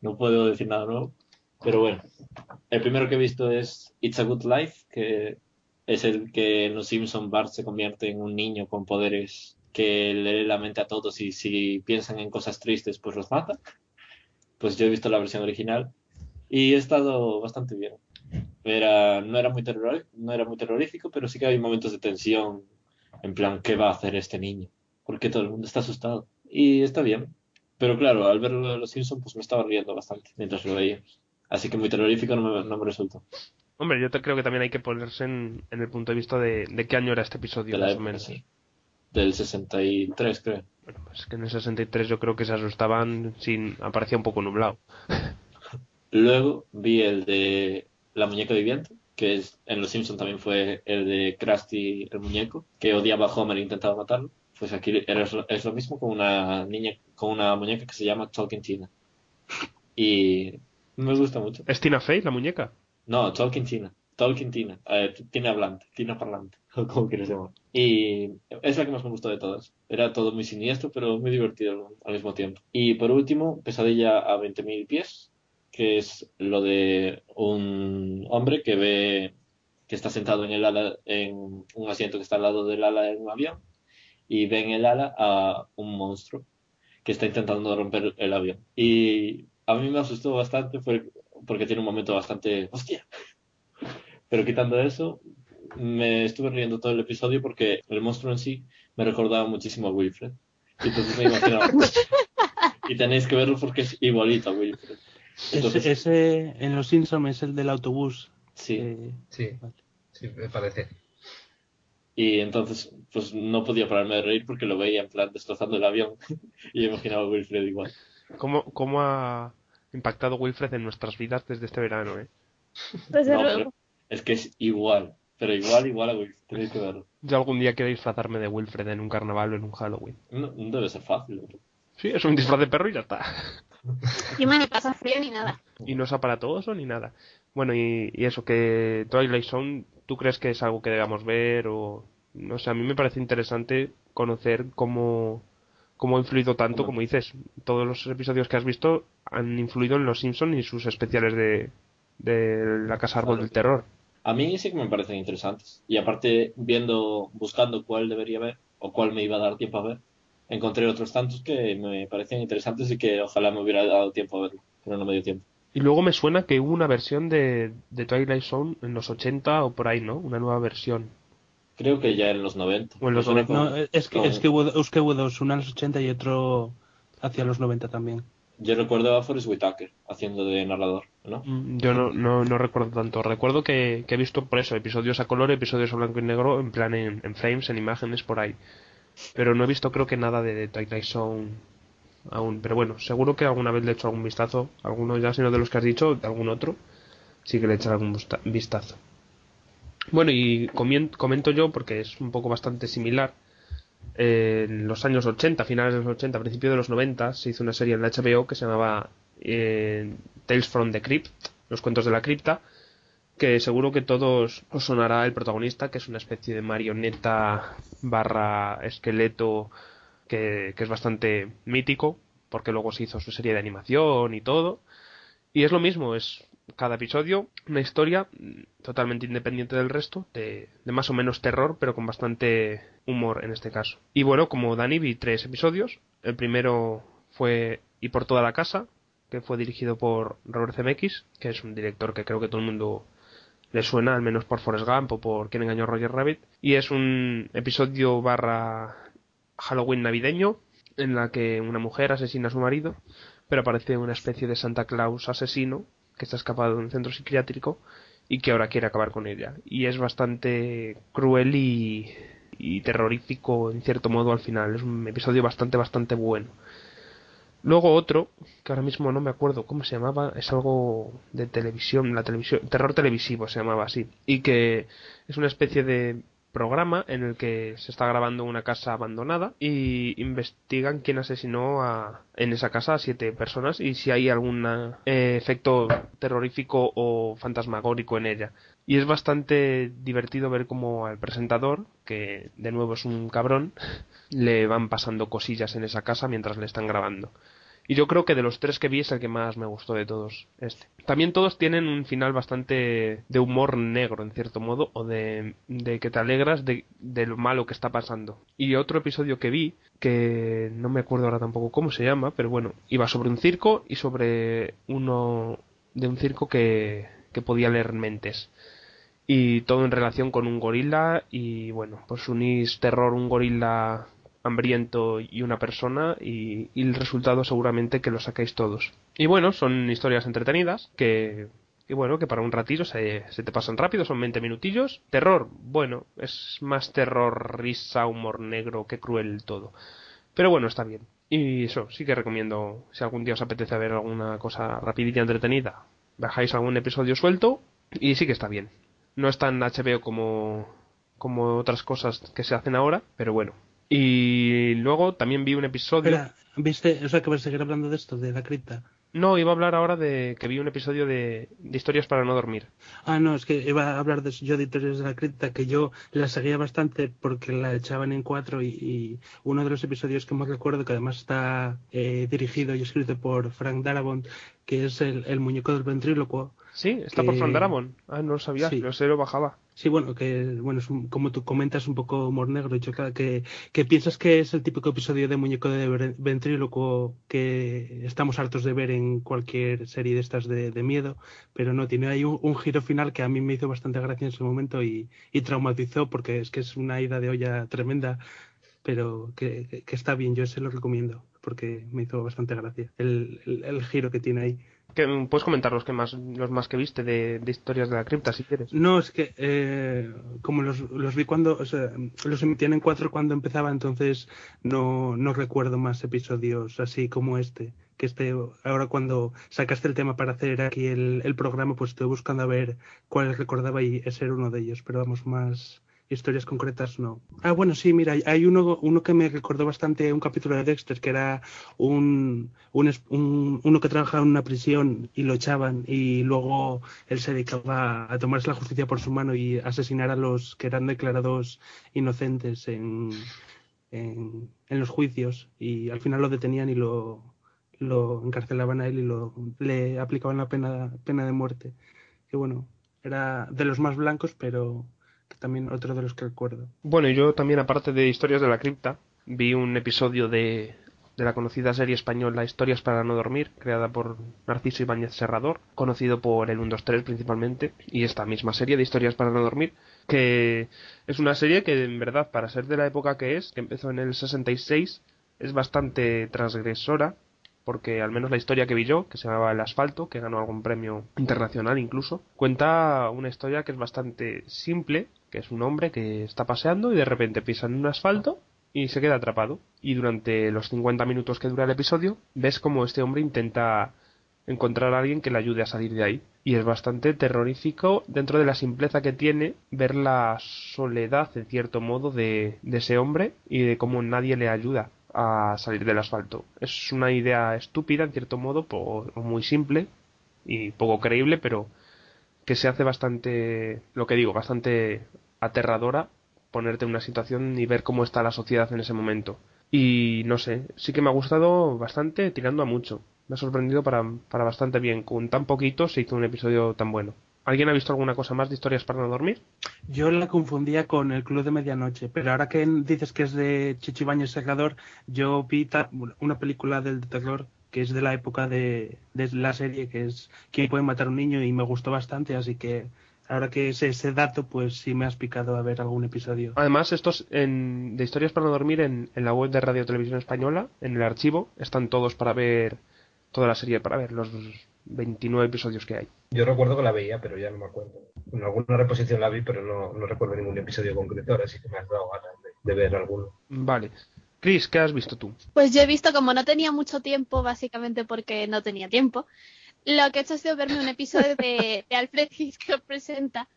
no puedo decir nada nuevo. Pero bueno, el primero que he visto es It's a Good Life, que es el que en los Simpson Bart se convierte en un niño con poderes que lee la mente a todos y si piensan en cosas tristes pues los mata. Pues yo he visto la versión original y he estado bastante bien. Era, no, era muy terror, no era muy terrorífico, pero sí que hay momentos de tensión, en plan, ¿qué va a hacer este niño? Porque todo el mundo está asustado. Y está bien. Pero claro, al verlo de los Simpsons, pues me estaba riendo bastante mientras lo veía. Así que muy terrorífico no me, no me resultó. Hombre, yo te creo que también hay que ponerse en, en el punto de vista de, de qué año era este episodio, De la más o época, menos. sí. Del 63, creo. Bueno, pues es que en el 63 yo creo que se asustaban sin... aparecía un poco nublado. Luego vi el de La muñeca viviente, que es, en Los Simpsons también fue el de Krusty el muñeco, que odiaba a Homer e intentaba matarlo. Pues aquí es lo mismo con una niña, con una muñeca que se llama Talking Tina. Y me gusta mucho. ¿Es Tina Fey, la muñeca? No, Talking Tina. Talking Tina. Eh, Tina hablante. Tina parlante. O como quieras llamar. Y es la que más me gustó de todas. Era todo muy siniestro, pero muy divertido al mismo tiempo. Y por último, Pesadilla a 20.000 pies, que es lo de un hombre que ve que está sentado en el ala, en un asiento que está al lado del ala de un avión, y ve en el ala a un monstruo que está intentando romper el avión. Y a mí me asustó bastante fue- porque tiene un momento bastante, hostia. Pero quitando eso, me estuve riendo todo el episodio porque el monstruo en sí me recordaba muchísimo a Wilfred. Y entonces me imaginaba, y tenéis que verlo porque es igualito a Wilfred. Entonces, Ese, ese en Los Simpsons es el del autobús. sí. Eh, Sí, vale. sí, me parece. Y entonces, pues no podía pararme de reír porque lo veía en plan destrozando el avión. y imaginaba a Wilfred igual. ¿Cómo, ¿Cómo ha impactado Wilfred en nuestras vidas desde este verano, eh? Desde No, luego. pero es que es igual. Pero igual, igual a Wilfred. Tenéis que verlo. Yo algún día quiero disfrazarme de Wilfred en un carnaval o en un Halloween. No, no debe ser fácil. ¿no? Sí, es un disfraz de perro y ya está. Y me ni pasa frío ni nada. Y no es aparatoso ni nada. Bueno, y, y eso, que Twilight Zone, ¿tú crees que es algo que debamos ver? O no sé, a mí me parece interesante conocer cómo, cómo ha influido tanto, como dices, todos los episodios que has visto han influido en Los Simpsons y sus especiales de, de la Casa Árbol Claro. del Terror. A mí sí que me parecen interesantes. Y aparte, viendo, buscando cuál debería ver o cuál me iba a dar tiempo a ver, encontré otros tantos que me parecían interesantes y que ojalá me hubiera dado tiempo a verlo. Pero no me dio tiempo. Y luego me suena que hubo una versión de, de Twilight Zone en los 80 o por ahí, ¿no? Una nueva versión. Creo que ya en los 90. O en los Me suena 90. como- No, es que, como- es que hubo, es que hubo dos, uno en los 80 y otro hacia los 90 también. Yo recuerdo a Forrest Whitaker haciendo de narrador, ¿no? Mm, Yo no, no, no recuerdo tanto. Recuerdo que, que he visto por eso episodios a color, episodios a blanco y negro, en plan en, en frames, en imágenes por ahí. Pero no he visto creo que nada de, de Twilight Zone aún. Pero bueno, seguro que alguna vez le he hecho algún vistazo. Alguno ya, sino de los que has dicho, de algún otro. Sí que le he echado algún vistazo. Bueno, y comento yo, porque es un poco bastante similar. En los años 80, finales de los 80, principios de los 90, se hizo una serie en la HBO que se llamaba eh, Tales from the Crypt, los cuentos de la cripta, que seguro que todos os sonará el protagonista, que es una especie de marioneta barra esqueleto que, que es bastante mítico, porque luego se hizo su serie de animación y todo. Y es lo mismo, es cada episodio una historia totalmente independiente del resto, de, de más o menos terror, pero con bastante humor en este caso. Y bueno, como Dani vi tres episodios. El primero fue Y por toda la casa, que fue dirigido por Robert Zemeckis, que es un director que creo que todo el mundo le suena, al menos por Forrest Gump o por Quién engañó a Roger Rabbit. Y es un episodio barra Halloween navideño, en la que una mujer asesina a su marido, pero aparece una especie de Santa Claus asesino que está escapado de un centro psiquiátrico y que ahora quiere acabar con ella. Y es bastante cruel y, y terrorífico en cierto modo al final. Es un episodio bastante, bastante bueno. Luego otro, que ahora mismo no me acuerdo cómo se llamaba, es algo de televisión, la televisión, terror televisivo se llamaba así, y que es una especie de programa en el que se está grabando una casa abandonada y investigan quién asesinó a, en esa casa a siete personas y si hay algún eh, efecto terrorífico o fantasmagórico en ella. Y es bastante divertido ver cómo al presentador, que de nuevo es un cabrón, le van pasando cosillas en esa casa mientras le están grabando. Y yo creo que de los tres que vi es el que más me gustó de todos este. También todos tienen un final bastante de humor negro, en cierto modo, o de, que te alegras de, de lo malo que está pasando. Y otro episodio que vi, que no me acuerdo ahora tampoco cómo se llama, pero bueno, iba sobre un circo y sobre uno de un circo que, que podía leer mentes. Y todo en relación con un gorila y bueno, pues unís terror, un gorila hambriento y una persona y, y el resultado seguramente que lo sacáis todos. Y bueno, son historias entretenidas que, que bueno, que para un ratito se, se te pasan rápido, son 20 minutillos. Terror, bueno, es más terror, risa, humor negro que cruel todo. Pero bueno, está bien. Y eso, sí que recomiendo, si algún día os apetece ver alguna cosa rapidita y entretenida, bajáis algún episodio suelto y sí que está bien. No es tan HBO como, como otras cosas que se hacen ahora, pero bueno, y luego también vi un episodio. Espera, ¿viste? O sea, que vas a seguir hablando de esto, de la cripta. No, iba a hablar ahora de que vi un episodio de, de historias para no dormir. Ah, no, es que iba a hablar de yo de Historias de la Cripta, que yo la seguía bastante porque la echaban en cuatro y, y uno de los episodios que más recuerdo, que además está eh, dirigido y escrito por Frank Darabont, que es el, el muñeco del ventrílocuo. Sí, está por Que- Frank Darabont. Ah, no lo sabía, Sí. pero se lo bajaba. Sí, bueno, que bueno, es un- como tú comentas, un poco humor negro, yo creo que, que piensas que es el típico episodio de muñeco de ventrílocuo que estamos hartos de ver en cualquier serie de estas de, de miedo, pero no, tiene ahí un, un giro final que a mí me hizo bastante gracia en su momento y, y traumatizó porque es que es una ida de olla tremenda, pero que, que- que está bien, yo se lo recomiendo. Porque me hizo bastante gracia el, el, el giro que tiene ahí. ¿Puedes comentar los, que más, los más que viste de, de historias de la cripta, si quieres? No, es que eh, como los, los vi cuando, o sea, los emitían en cuatro cuando empezaba, entonces no, no recuerdo más episodios así como este. Que este, ahora cuando sacaste el tema para hacer aquí el, el programa, pues estoy buscando a ver cuáles recordaba y ese era uno de ellos, pero vamos, más historias concretas no. Ah, bueno, sí, mira, hay uno, uno que me recordó bastante un capítulo de Dexter, que era un, un, un- uno que trabajaba en una prisión y lo echaban y luego él se dedicaba a tomarse la justicia por su mano y asesinar a los que eran declarados inocentes en, en, en los juicios y al final lo detenían y lo, lo encarcelaban a él y lo, le aplicaban la pena, pena de muerte. Que bueno, era de los más blancos, pero también otro de los que recuerdo. Bueno, yo también, aparte de Historias de la Cripta, vi un episodio de, de la conocida serie española Historias para no dormir, creada por Narciso Ibáñez Serrador, conocido por el 123 principalmente, y esta misma serie de Historias para no dormir, que es una serie que en verdad, para ser de la época que es, que empezó en el 66, es bastante transgresora, porque al menos la historia que vi yo, que se llamaba El Asfalto, que ganó algún premio internacional incluso, cuenta una historia que es bastante simple, es un hombre que está paseando y de repente pisa en un asfalto y se queda atrapado. Y durante los 50 minutos que dura el episodio, ves como este hombre intenta encontrar a alguien que le ayude a salir de ahí. Y es bastante terrorífico dentro de la simpleza que tiene ver la soledad, en cierto modo, de, de ese hombre y de cómo nadie le ayuda a salir del asfalto. Es una idea estúpida, en cierto modo, po- o muy simple y poco creíble, pero que se hace bastante, lo que digo, bastante aterradora ponerte en una situación y ver cómo está la sociedad en ese momento. Y no sé, sí que me ha gustado bastante, tirando a mucho. Me ha sorprendido para, para bastante bien. Con tan poquito se hizo un episodio tan bueno. ¿Alguien ha visto alguna cosa más de historias para no dormir? Yo la confundía con el Club de Medianoche, pero ahora que dices que es de Chichibañez Serrador, yo vi una película del terror que es de la época de, de la serie, que es ¿Quién puede matar a un niño? y me gustó bastante, así que ahora que sé ese dato, pues sí me has picado a ver algún episodio. Además, estos en, de historias para no dormir en, en la web de Radio Televisión Española, en el archivo, están todos para ver toda la serie, para ver los 29 episodios que hay. Yo recuerdo que la veía, pero ya no me acuerdo. En alguna reposición la vi, pero no, no recuerdo ningún episodio concreto, ahora sí que me has dado ganas de, de ver alguno. Vale. Chris, ¿qué has visto tú? Pues yo he visto, como no tenía mucho tiempo, básicamente porque no tenía tiempo, lo que he hecho ha sido verme un episodio de, de Alfred Hitchcock presenta,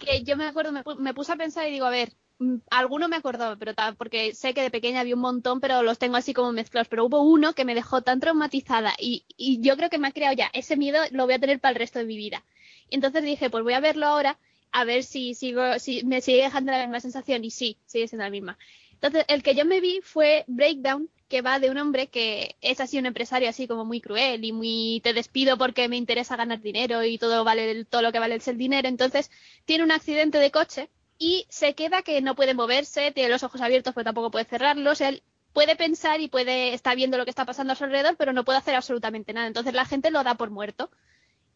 que yo me acuerdo, me, me puse a pensar y digo, a ver, mm, alguno me acordaba, pero porque sé que de pequeña vi un montón, pero los tengo así como mezclados, pero hubo uno que me dejó tan traumatizada y, y yo creo que me ha creado ya ese miedo, lo voy a tener para el resto de mi vida. Y entonces dije, pues voy a verlo ahora, a ver si sigo, si me sigue dejando la misma sensación, y sí, sigue siendo la misma. Entonces, el que yo me vi fue Breakdown, que va de un hombre que es así un empresario así como muy cruel y muy te despido porque me interesa ganar dinero y todo vale todo lo que vale es el dinero. Entonces, tiene un accidente de coche y se queda que no puede moverse, tiene los ojos abiertos pero tampoco puede cerrarlos. Él puede pensar y puede estar viendo lo que está pasando a su alrededor, pero no puede hacer absolutamente nada. Entonces la gente lo da por muerto.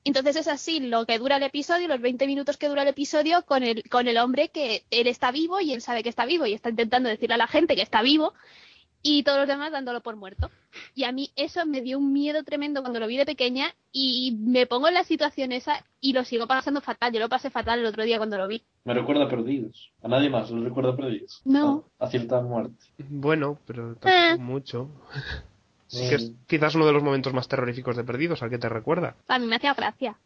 Entonces es así lo que dura el episodio, los 20 minutos que dura el episodio con el, con el hombre que él está vivo y él sabe que está vivo y está intentando decirle a la gente que está vivo y todos los demás dándolo por muerto. Y a mí eso me dio un miedo tremendo cuando lo vi de pequeña y me pongo en la situación esa y lo sigo pasando fatal. Yo lo pasé fatal el otro día cuando lo vi. Me recuerda a Perdidos. A nadie más lo recuerda a Perdidos. No. A, a cierta muerte. Bueno, pero Eh. tampoco mucho. Sí que es quizás uno de los momentos más terroríficos de Perdidos, al que te recuerda. A mí me hacía gracia.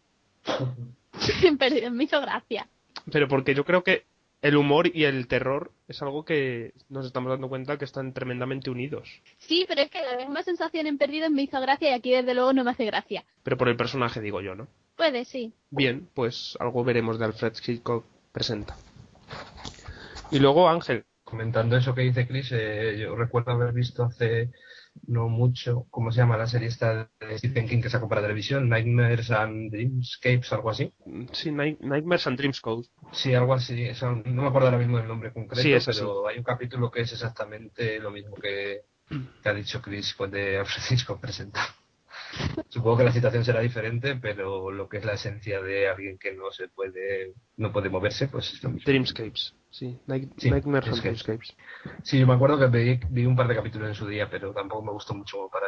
Me hizo gracia. Pero porque yo creo que el humor y el terror es algo que nos estamos dando cuenta que están tremendamente unidos. Sí, pero es que la misma sensación en Perdido me hizo gracia y aquí desde luego no me hace gracia. Pero por el personaje, digo yo, ¿no? Puede, sí. Bien, pues algo veremos de Alfred Hitchcock presenta. Y luego Ángel. Comentando eso que dice Chris, eh, yo recuerdo haber visto hace no mucho, ¿cómo se llama la serie esta de Stephen King que sacó para televisión? Nightmares and Dreamscapes, algo así. Sí, Night- Nightmares and Dreams Code. Sí, algo así. eso, no me acuerdo ahora mismo del nombre concreto, Sí, es pero hay un capítulo que es exactamente lo mismo que, que ha dicho Chris pues, de Alfred Hitchcock presenta. Supongo que la situación será diferente, pero lo que es la esencia de alguien que no se puede, no puede moverse, pues es lo mismo. Dreamscapes, sí. Night- Sí, Nightmares on Dreamscapes. Dreamscapes. Sí, yo me acuerdo que vi, vi un par de capítulos en su día, pero tampoco me gustó mucho para,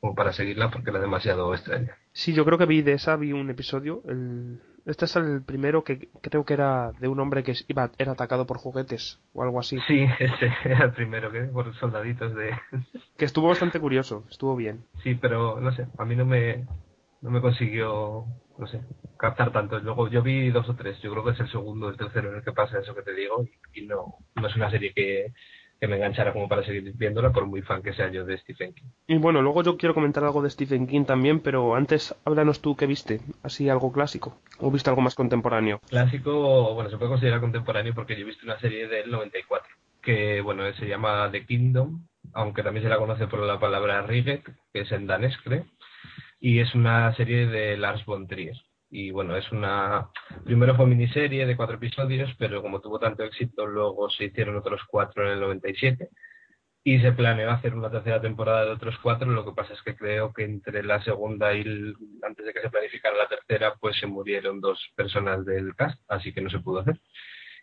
como para seguirla porque era demasiado extraña. Sí, yo creo que vi de esa, vi un episodio. El... Este es el primero que creo que era de un hombre que iba, era atacado por juguetes o algo así. Sí, ese era el primero que por soldaditos de... Que estuvo bastante curioso, estuvo bien. Sí, pero no sé, a mí no me, no me consiguió, no sé, captar tanto. Luego yo vi dos o tres, yo creo que es el segundo o el tercero en el que pasa eso que te digo y, y no, no es una serie que, que me enganchara como para seguir viéndola por muy fan que sea yo de Stephen King. Y bueno, luego yo quiero comentar algo de Stephen King también, pero antes háblanos tú qué viste, así algo clásico, o viste algo más contemporáneo. Clásico, bueno, se puede considerar contemporáneo porque yo he visto una serie del 94 que, bueno, se llama The Kingdom, aunque también se la conoce por la palabra Riget, que es en danés, creo, y es una serie de Lars von Trier. Y bueno, es una. Primero fue miniserie de cuatro episodios, pero como tuvo tanto éxito, luego se hicieron otros cuatro en el 97 y se planeó hacer una tercera temporada de otros cuatro. Lo que pasa es que creo que entre la segunda y el- antes de que se planificara la tercera, pues se murieron dos personas del cast, así que no se pudo hacer.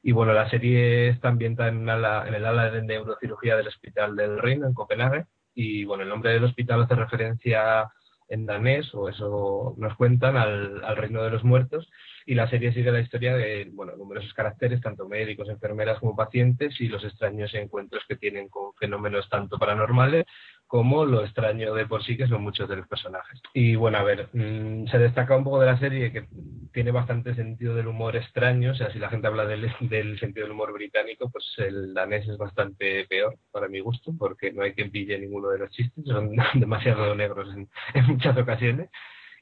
Y bueno, la serie está ambientada en, ala- en el ala de neurocirugía del Hospital del Reino, en Copenhague. Y bueno, el nombre del hospital hace referencia en danés, o eso nos cuentan, al, reino de los muertos. Y la serie sigue la historia de bueno, numerosos caracteres, tanto médicos, enfermeras como pacientes, y los extraños encuentros que tienen con fenómenos tanto paranormales como lo extraño de por sí que son muchos de los personajes. Y bueno, a ver, mm, se destaca un poco de la serie que tiene bastante sentido del humor extraño, o sea, si la gente habla del, del sentido del humor británico, pues el danés es bastante peor para mi gusto, porque no hay quien pille ninguno de los chistes, son demasiado negros en, en muchas ocasiones.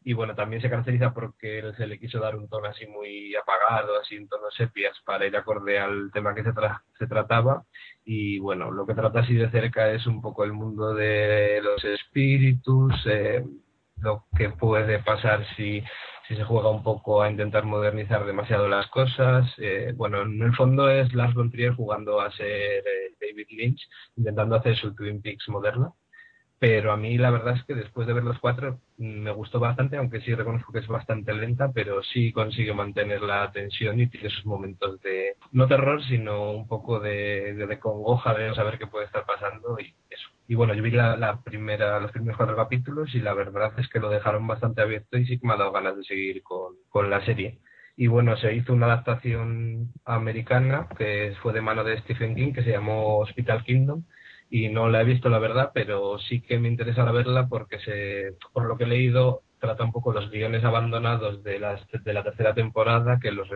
Y bueno, también se caracteriza porque se le quiso dar un tono así muy apagado, así un tono sepias para ir acorde al tema que se, tra- trataba. Y bueno, lo que trata así de cerca es un poco el mundo de los espíritus, eh, lo que puede pasar si, si se juega un poco a intentar modernizar demasiado las cosas. Eh, bueno, en el fondo es Lars von Trier jugando a ser eh, David Lynch, intentando hacer su Twin Peaks moderna. Pero a mí la verdad es que después de ver los cuatro mm, me gustó bastante, aunque sí reconozco que es bastante lenta, pero sí consigue mantener la tensión y tiene sus momentos de, no terror, sino un poco de, de, congoja de no saber qué puede estar pasando y eso. Y bueno, yo vi la, la primera, los primeros cuatro capítulos y la verdad es que lo dejaron bastante abierto y sí que me ha dado ganas de seguir con, con la serie. Y bueno, se hizo una adaptación americana que fue de mano de Stephen King que se llamó Hospital Kingdom y no la he visto la verdad, pero sí que me interesa verla porque se, por lo que he leído trata un poco los guiones abandonados de, las, de la tercera temporada que los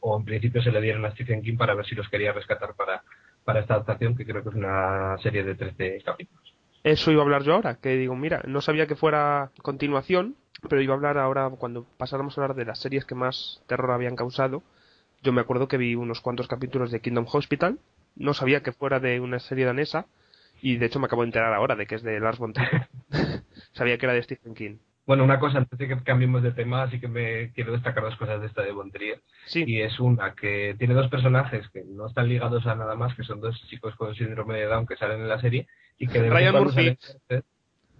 o en principio se le dieron a Stephen King para ver si los quería rescatar para, para esta adaptación que creo que es una serie de 13 capítulos. Eso iba a hablar yo ahora, que digo, mira, no sabía que fuera continuación, pero iba a hablar ahora cuando pasáramos a hablar de las series que más terror habían causado. Yo me acuerdo que vi unos cuantos capítulos de Kingdom Hospital, no sabía que fuera de una serie danesa y de hecho me acabo de enterar ahora de que es de Lars von Trier. sabía que era de Stephen King. Bueno, una cosa, antes de que cambiemos de tema, así que me quiero destacar dos cosas de esta de Von Trier. Sí. Y es una que tiene dos personajes que no están ligados a nada más, que son dos chicos con síndrome de Down que salen en la serie y que de Ryan Murphy. salen.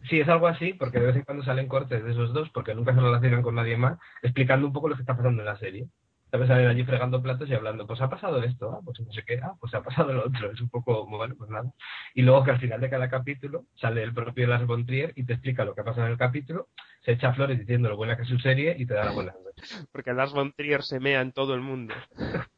Sí, es algo así, porque de vez en cuando salen cortes de esos dos, porque nunca se relacionan con nadie más, explicando un poco lo que está pasando en la serie. ¿Sabes? Salen allí fregando platos y hablando, pues ha pasado esto, ah, pues no sé qué, ah, pues ha pasado lo otro. Es un poco, bueno, pues nada. Y luego que al final de cada capítulo sale el propio Lars von Trier y te explica lo que ha pasado en el capítulo, se echa flores diciendo lo buena que es su serie y te da la buena noche. Porque Lars von Trier se mea en todo el mundo.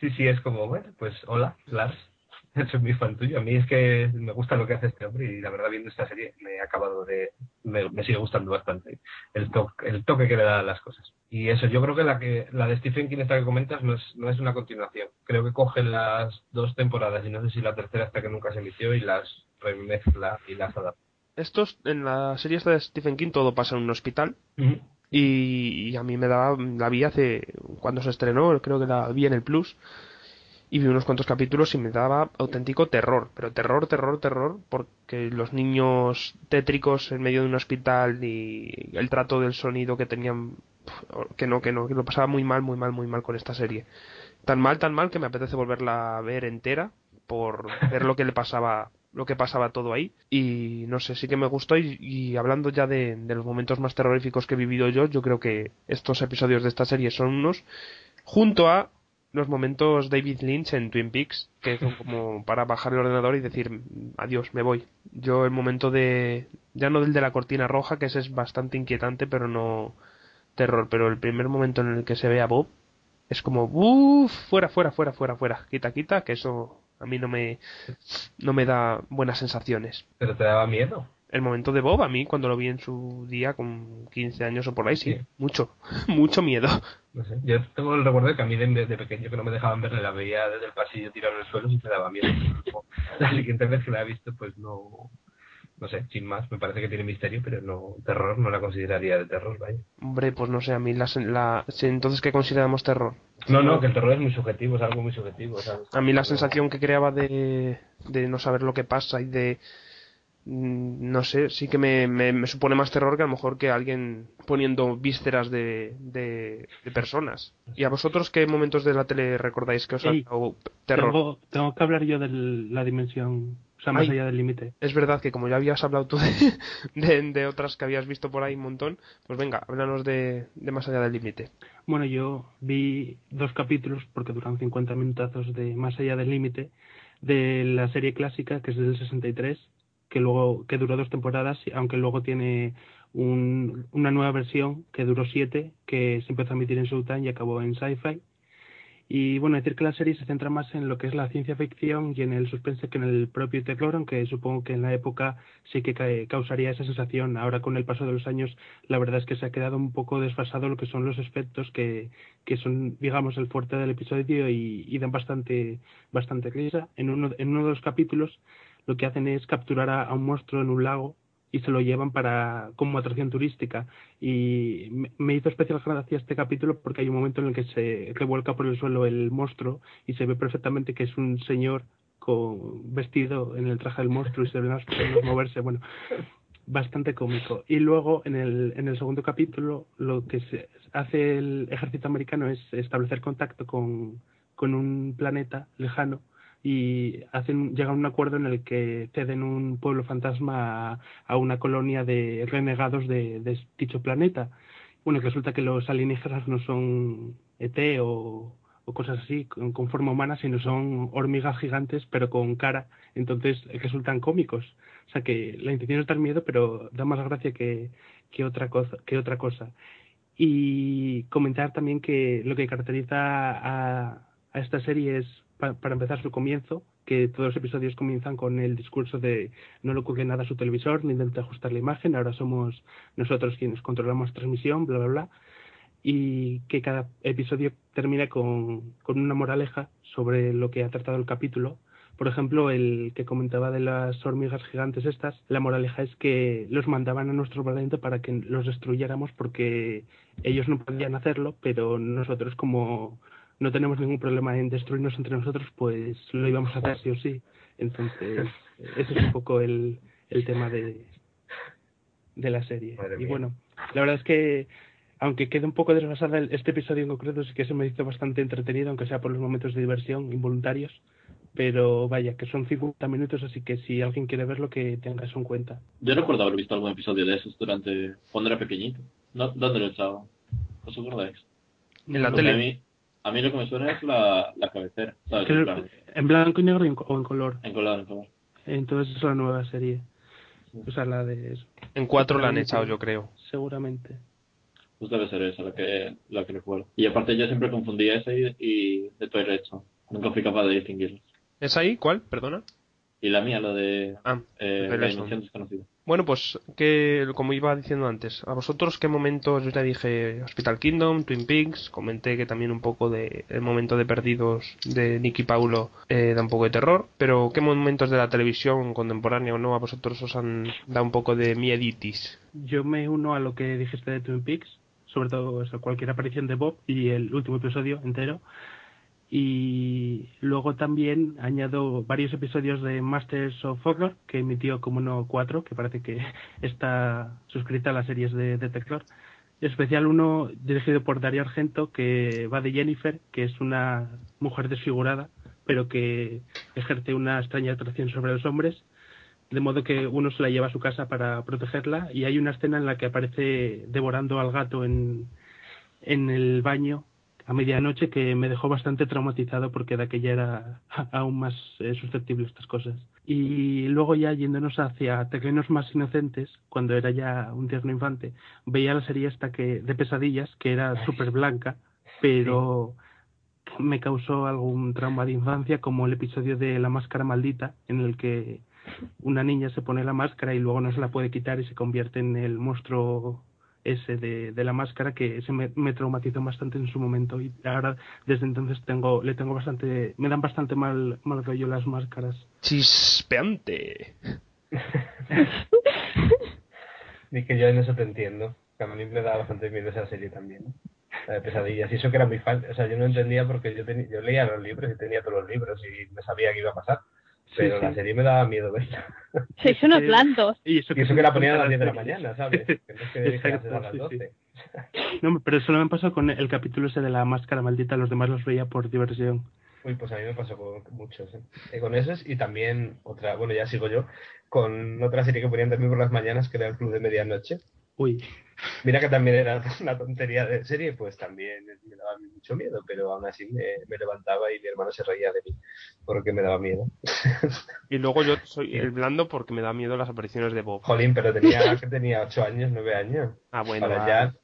Sí, sí, es como, bueno, pues hola, Lars. Soy muy fan tuyo. A mí es que me gusta lo que hace este hombre y la verdad viendo esta serie me he acabado de... Me, me sigue gustando bastante el, toque el toque que le da a las cosas. Y eso, yo creo que la que la de Stephen King esta que comentas no es, no es una continuación. Creo que coge las dos temporadas y no sé si la tercera hasta que nunca se emitió y las remezcla y las adapta. Estos, en la serie esta de Stephen King todo pasa en un hospital y a mí me daba, la vi hace, cuando se estrenó, creo que la vi en el Plus y vi unos cuantos capítulos y me daba auténtico terror, pero terror, terror, terror, porque los niños tétricos en medio de un hospital y el trato del sonido que tenían, que no, que no, que lo pasaba muy mal, muy mal, muy mal con esta serie. Tan mal, tan mal que me apetece volverla a ver entera por ver lo que le pasaba lo que pasaba todo ahí y no sé sí que me gustó y, y hablando ya de, de, los momentos más terroríficos que he vivido yo yo creo que estos episodios de esta serie son unos junto a los momentos David Lynch en Twin Peaks que son como para bajar el ordenador y decir adiós me voy yo el momento de ya no del de la cortina roja que ese es bastante inquietante pero no terror pero el primer momento en el que se ve a Bob es como uff fuera fuera fuera fuera fuera quita quita que eso a mí no me, no me da buenas sensaciones. ¿Pero te daba miedo? El momento de Bob, a mí, cuando lo vi en su día con 15 años o por ahí, sí, sí. mucho, mucho miedo. No sé, yo tengo el recuerdo de que a mí de, de, pequeño que no me dejaban verle, la veía desde el pasillo tirado en el suelo y me daba miedo. la siguiente vez que la he visto, pues no, no sé, sin más, me parece que tiene misterio, pero no, terror no la consideraría de terror, vaya. Hombre, pues no sé, a mí la, la entonces ¿qué consideramos terror? No, no, que el terror es muy subjetivo, es algo muy subjetivo, ¿sabes? A mí la sensación que creaba de, de no saber lo que pasa y de no sé, sí que me, me, me, supone más terror que a lo mejor que alguien poniendo vísceras de, de, de personas. ¿Y a vosotros qué momentos de la tele recordáis que os ha dado terror? Tengo, tengo, que hablar yo de la dimensión, o sea, más Ay, allá del límite. Es verdad que como ya habías hablado tú de, de, otras que habías visto por ahí un montón, pues venga, háblanos de, de más allá del límite. Bueno, yo vi dos capítulos, porque duran 50 minutazos de más allá del límite, de la serie clásica, que es del 63, que luego que duró dos temporadas, aunque luego tiene un, una nueva versión que duró siete, que se empezó a emitir en Showtime y acabó en Sci-Fi. Y bueno, decir que la serie se centra más en lo que es la ciencia ficción y en el suspense que en el propio terror, aunque supongo que en la época sí que causaría esa sensación. Ahora con el paso de los años, la verdad es que se ha quedado un poco desfasado lo que son los efectos que, que son, digamos, el fuerte del episodio y, y dan bastante, bastante risa. En uno, en uno de los capítulos lo que hacen es capturar a, un monstruo en un lago y se lo llevan para como atracción turística. Y me, hizo especial gracia este capítulo porque hay un momento en el que se revuelca por el suelo el monstruo y se ve perfectamente que es un señor con vestido en el traje del monstruo y se ven las piernas moverse. Bueno bastante cómico. Y luego en el en el segundo capítulo lo que se hace el ejército americano es establecer contacto con con un planeta lejano y hacen llegan a un acuerdo en el que ceden un pueblo fantasma a, una colonia de renegados de, dicho planeta. Bueno, resulta que los alienígenas no son ET o, o cosas así con, con, forma humana, sino son hormigas gigantes pero con cara, entonces resultan cómicos. O sea que la intención es dar miedo, pero da más gracia que, que, otra, cosa, que otra cosa. Y comentar también que lo que caracteriza a, a esta serie es pa, para empezar su comienzo, que todos los episodios comienzan con el discurso de no le ocurre nada a su televisor, ni intenta ajustar la imagen, ahora somos nosotros quienes controlamos transmisión, bla, bla, bla. Y que cada episodio termina con, con una moraleja sobre lo que ha tratado el capítulo. Por ejemplo, el que comentaba de las hormigas gigantes estas, la moraleja es que los mandaban a nuestro planeta para que los destruyéramos porque ellos no podían hacerlo, pero nosotros como no tenemos ningún problema en destruirnos entre nosotros, pues lo íbamos a hacer sí o sí. Entonces, ese es un poco el, el tema de, de la serie. y bueno, la verdad es que, aunque quede un poco desfasada este episodio en concreto, sí que se me hizo bastante entretenido, aunque sea por los momentos de diversión involuntarios. Pero vaya, que son 50 minutos, así que si alguien quiere verlo, que tenga eso en cuenta. Yo recuerdo haber visto algún episodio de esos durante cuando era pequeñito. ¿No? ¿Dónde lo echaba? ¿Os acordáis? En la tele. A mí, a mí lo que me suena es la, la cabecera. ¿sabes? Creo, en blanco y negro en, o en color. En color, en color. Entonces es la nueva serie. O sea, la de eso. En cuatro la han echado, yo creo. Seguramente. Pues debe ser esa la que, la que recuerdo. Y aparte yo siempre confundía ese y, y de Twilight Zone. Nunca fui capaz de distinguirlos. ¿Es ahí? ¿Cuál? Perdona. Y la mía, la de ah, eh, la dimensión desconocida. Bueno, pues que como iba diciendo antes, a vosotros qué momentos, yo ya dije Hospital Kingdom, Twin Peaks, comenté que también un poco de el momento de Perdidos de Nicky Paulo eh, da un poco de terror, pero qué momentos de la televisión contemporánea o no a vosotros os han dado un poco de mieditis. Yo me uno a lo que dijiste de Twin Peaks, sobre todo cualquier aparición de Bob y el último episodio entero y luego también añado varios episodios de Masters of Horror que emitió como no cuatro que parece que está suscrita a las series de, de terror especial uno dirigido por Dario Argento que va de Jennifer que es una mujer desfigurada pero que ejerce una extraña atracción sobre los hombres de modo que uno se la lleva a su casa para protegerla. Y hay una escena en la que aparece devorando al gato en, en el baño a medianoche que me dejó bastante traumatizado porque de aquella era aún más eh, susceptible a estas cosas. Y luego ya yéndonos hacia terrenos más inocentes, cuando era ya un tierno infante, veía la serie esta que de pesadillas, que era súper blanca, pero me causó algún trauma de infancia, como el episodio de La Máscara Maldita, en el que una niña se pone la máscara y luego no se la puede quitar y se convierte en el monstruo ese de, de la máscara que ese me, me traumatizó bastante en su momento y ahora desde entonces tengo le tengo bastante me dan bastante mal mal rollo las máscaras Chispeante. Y que yo en eso te entiendo. Que a mí me daba bastante miedo esa serie también. La de pesadillas. Y eso que era muy fan. O sea, yo no entendía porque yo, tenía yo leía los libros y tenía todos los libros y me sabía que iba a pasar. Pero Sí, la sí. serie me daba miedo verla. Sois unos Sí. blandos. y eso Y eso que la ponían a las 10 de la mañana, ¿sabes? Que no es que Exacto, a las sí, 12. no pero solo me pasó con el capítulo ese de la máscara maldita los demás los veía por diversión Uy, pues a mí me pasó con muchos. ¿eh? Eh, con esos y también otra, bueno, ya sigo yo, con otra serie que ponían también por las mañanas que era el Club de Medianoche. Uy Mira que también era una tontería de serie, pues también me daba mucho miedo, pero aún así me, me levantaba y mi hermano se reía de mí porque me daba miedo. Y luego yo soy el blando porque me da miedo las apariciones de Bob. Jolín, pero tenía que tenía 8 años, 9 años. Ah, bueno. Ahora va. ya.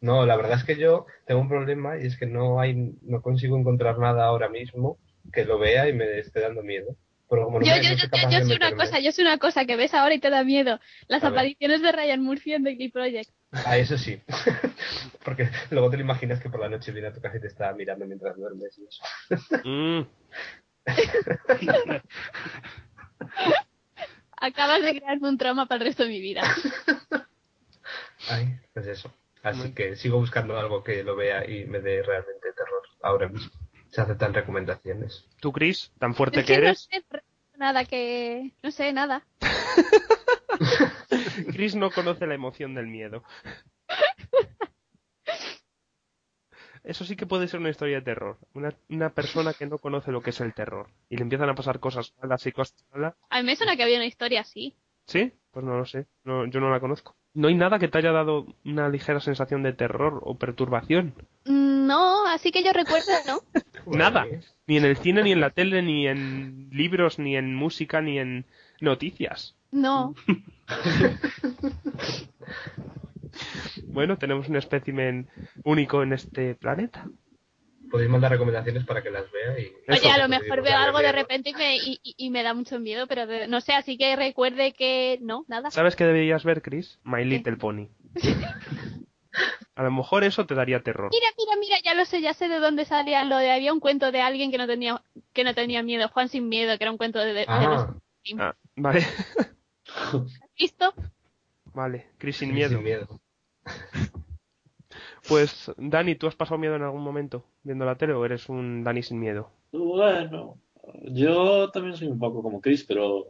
No, la verdad es que yo tengo un problema y es que no hay, no consigo encontrar nada ahora mismo que lo vea y me esté dando miedo. Pero como no Yo, me- yo, no yo, soy yo, sé una cosa, yo sé una cosa que ves ahora y te da miedo. Las A ver. apariciones de Ryan Murphy en The Glee Project. Ah, eso sí. Porque luego te lo imaginas que por la noche viene a tu casa y te está mirando mientras duermes y eso. Mm, Acabas de crearme un trauma para el resto de mi vida. Ay, pues eso. Así que sigo buscando algo que lo vea y me dé realmente terror ahora mismo. Se aceptan recomendaciones. Tú, Chris, tan fuerte Es que que no eres. sé nada que... No sé, nada. Chris no conoce la emoción del miedo. Eso sí que puede ser una historia de terror. Una, una persona que no conoce lo que es el terror. Y le empiezan a pasar cosas malas y cosas malas. A mí me suena que había una historia así. ¿Sí? Pues no lo sé. No, yo no la conozco. No hay nada que te haya dado una ligera sensación de terror o perturbación. No, así que yo recuerdo, ¿no? Nada. Ni en el cine, ni en la tele, ni en libros, ni en música, ni en noticias. No. Bueno, tenemos un espécimen único en este planeta. Podéis mandar recomendaciones para que las vea y... Oye, a lo mejor veo algo de repente y me, y, y- me da mucho miedo, pero de- no sé, así que recuerde que no, nada. ¿Sabes qué deberías ver, Chris? My Little Pony. A lo mejor eso te daría terror. Mira, mira, mira, ya lo sé, ya sé de dónde salía lo de había un cuento de alguien que no tenía que no tenía miedo, Juan sin miedo, que era un cuento de, de, de los- Ah, Ah, vale, ¿Listo? vale. Chris sin miedo. Sin miedo. Pues, Dani, ¿tú has pasado miedo en algún momento viendo la tele o eres un Dani sin miedo? Bueno, yo también soy un poco como Chris, pero,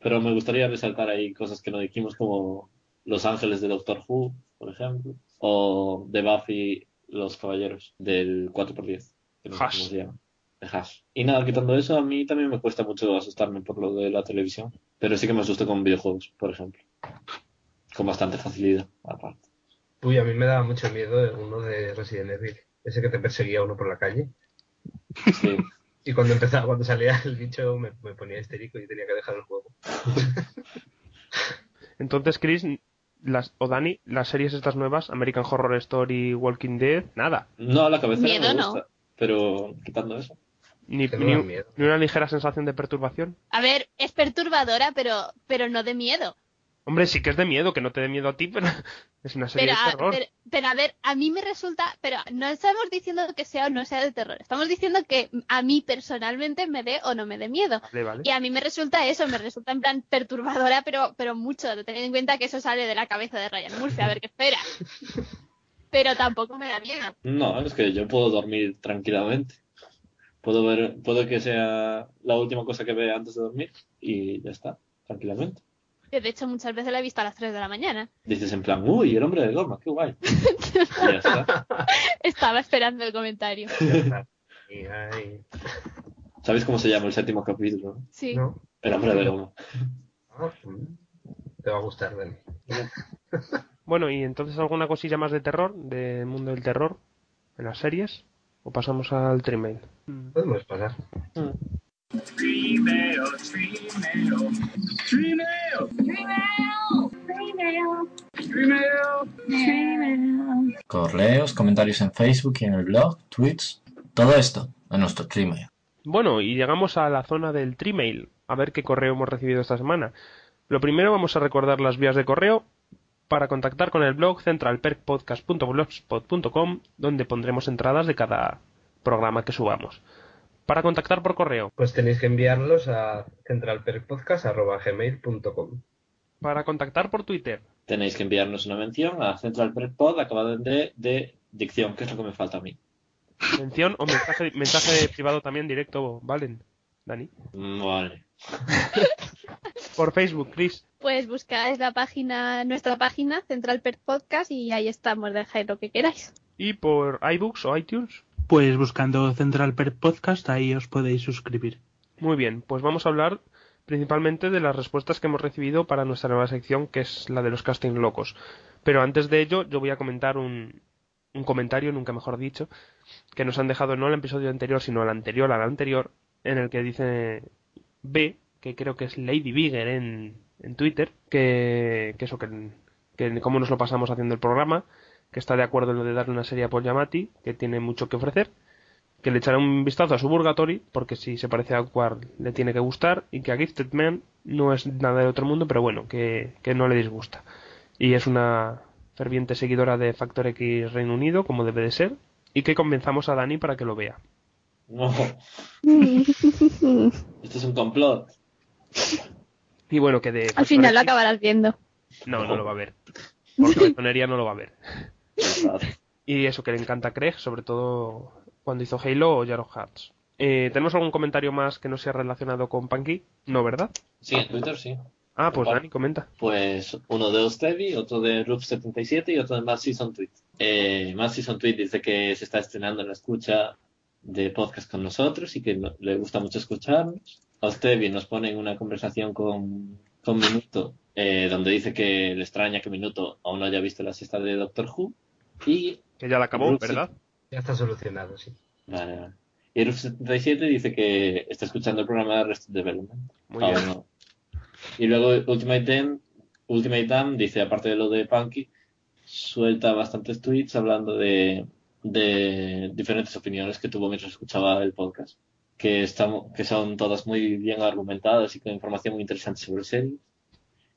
pero me gustaría resaltar ahí cosas que no dijimos, como Los Ángeles de Doctor Who, por ejemplo, o de Buffy, Los Caballeros, del 4x10, que no sé Hash. cómo se llama, de Hash. Y nada, quitando eso, a mí también me cuesta mucho asustarme por lo de la televisión, pero sí que me asusto con videojuegos, por ejemplo, con bastante facilidad, aparte. Uy, a mí me daba mucho miedo uno de Resident Evil. Ese que te perseguía uno por la calle. Sí. Y cuando empezaba, cuando salía el bicho me, me ponía histérico y tenía que dejar el juego. Entonces, Chris, las, o Dani, las series estas nuevas, American Horror Story, Walking Dead, nada. No, la cabeza Miedo, me no. gusta, pero quitando eso. Ni, no ni, ni una ligera sensación de perturbación. A ver, es perturbadora, pero pero no de miedo. Hombre, sí que es de miedo, que no te dé miedo a ti, pero es una serie Pero de a, terror. pero, pero a ver, a mí me resulta, pero no estamos diciendo que sea o no sea de terror, estamos diciendo que a mí personalmente me dé o no me dé miedo. Vale, vale. Y a mí me resulta eso, me resulta en plan perturbadora, pero, pero mucho, teniendo en cuenta que eso sale de la cabeza de Ryan Murphy, a ver qué espera. Pero tampoco me da miedo. No, es que yo puedo dormir tranquilamente. Puedo ver, puedo que sea la última cosa que vea antes de dormir y ya está, tranquilamente. Que de hecho muchas veces la he visto a las 3 de la mañana. Dices en plan, uy, el hombre de goma, qué guay. Y ya está. Estaba esperando el comentario. ¿Sabéis cómo se llama el séptimo capítulo? Sí. ¿no? El hombre de goma. Mm. Te va a gustar, Dani. Bueno, y entonces alguna cosilla más de terror, del mundo del terror, en las series, o pasamos al Trimail. Podemos pasar. Correos, comentarios en Facebook y en el blog, tweets, todo esto en nuestro Gmail. Bueno, y llegamos a la zona del Trimail, a ver qué correo hemos recibido esta semana. Lo primero vamos a recordar las vías de correo para contactar con el blog centralperkpodcast.blogspot.com, donde pondremos entradas de cada programa que subamos. Para contactar por correo, Pues tenéis que enviarlos a centralperkpodcast.gmail.com para contactar por Twitter, Tenéis que enviarnos una mención a Central Pod acabado en D de dicción, que es lo que me falta a mí. mención o mensaje, mensaje privado también directo, ¿valen? Dani. Vale. Por Facebook, Chris. Pues buscáis la página, nuestra página, Central Podcast, y ahí estamos, dejáis lo que queráis. Y por iBooks o iTunes. Pues buscando Central Per Podcast, ahí os podéis suscribir. Muy bien, pues vamos a hablar principalmente de las respuestas que hemos recibido para nuestra nueva sección, que es la de los casting locos. Pero antes de ello, yo voy a comentar un, un comentario, nunca mejor dicho, que nos han dejado no al episodio anterior, sino al anterior, al anterior, en el que dice B, que creo que es Lady Bigger en, en Twitter, que, que eso, que, que cómo nos lo pasamos haciendo el programa, que está de acuerdo en lo de darle una serie a Paul Giamatti, que tiene mucho que ofrecer, que le echará un vistazo a su Burgatory, porque si se parece a Aquar le tiene que gustar, y que a Gifted Man no es nada de otro mundo, pero bueno, que, que no le disgusta. Y es una ferviente seguidora de Factor X Reino Unido, como debe de ser, y que convenzamos a Dani para que lo vea. No. Esto es un complot. Y bueno, que de Al final lo acabarás viendo. No, no lo va a ver. Por cabezonería no lo va a ver. Y eso que le encanta a Craig, sobre todo cuando hizo Halo o Shadow Hearts. Eh, ¿Tenemos algún comentario más que no sea relacionado con Punky? No, ¿verdad? Sí, en Twitter sí. Ah, pues. Dani, comenta. Pues uno de Ostevi, otro de Roof77 y otro de Mad Season Tweet. Eh, Mad Season Tweet dice que se está estrenando en la escucha de podcast con nosotros y que no- le gusta mucho escucharnos. Ostevi nos pone en una conversación con, con Minuto, eh, donde dice que le extraña que Minuto aún no haya visto la sexta de Doctor Who. Y Que ya la acabó, Ruth, ¿verdad? Ya está solucionado, sí. Vale, vale. Y Roof77 dice que está escuchando el programa de Arrested Development. Muy Aún bien. no. Y luego Ultimate Dam, Ultimate Dam dice, aparte de lo de Punky, suelta bastantes tweets hablando de, de diferentes opiniones que tuvo mientras escuchaba el podcast. Que, estamos, que son todas muy bien argumentadas y con información muy interesante sobre series.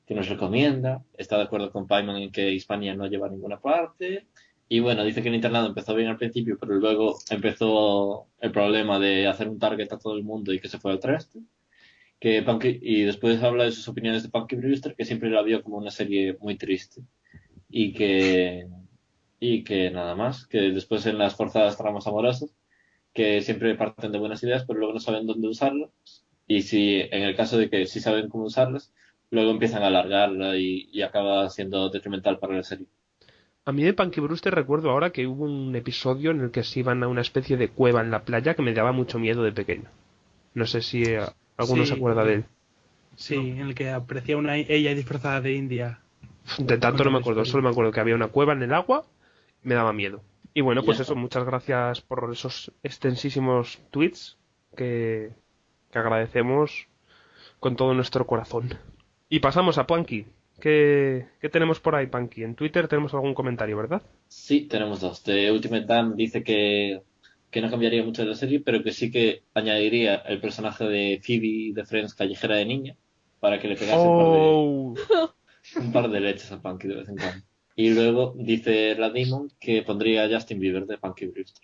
Que nos recomienda. Está de acuerdo con Paiman en que Hispania no lleva a ninguna parte. Y bueno, dice que el internado empezó bien al principio, pero luego empezó el problema de hacer un target a todo el mundo y que se fue al traste. Que Punky, y después habla de sus opiniones de Punky Brewster, que siempre la vio como una serie muy triste. Y que, y que nada más, que después en las forzadas tramas amorosas, que siempre parten de buenas ideas, pero luego no saben dónde usarlas. Y si, en el caso de que sí saben cómo usarlas, luego empiezan a alargarla y, y acaba siendo detrimental para la serie. A mí de Punky Brewster recuerdo ahora que hubo un episodio en el que se iban a una especie de cueva en la playa que me daba mucho miedo de pequeño. No sé si eh, alguno Sí. se acuerda de él. Sí, en el que aparecía una ella disfrazada de India. De tanto no me acuerdo, solo me acuerdo que había una cueva en el agua y me daba miedo. Y bueno, pues eso, muchas gracias por esos extensísimos tweets que, que agradecemos con todo nuestro corazón. Y pasamos a Punky. ¿Qué, ¿Qué tenemos por ahí, Punky? En Twitter tenemos algún comentario, ¿verdad? Sí, tenemos dos. De Ultimate Dam dice que, que no cambiaría mucho de la serie, pero que sí que añadiría el personaje de Phoebe de Friends callejera de niña para que le pegase Oh, un, par de, un par de leches a Punky de vez en cuando. Y luego dice la Demon que pondría a Justin Bieber de Punky Brewster.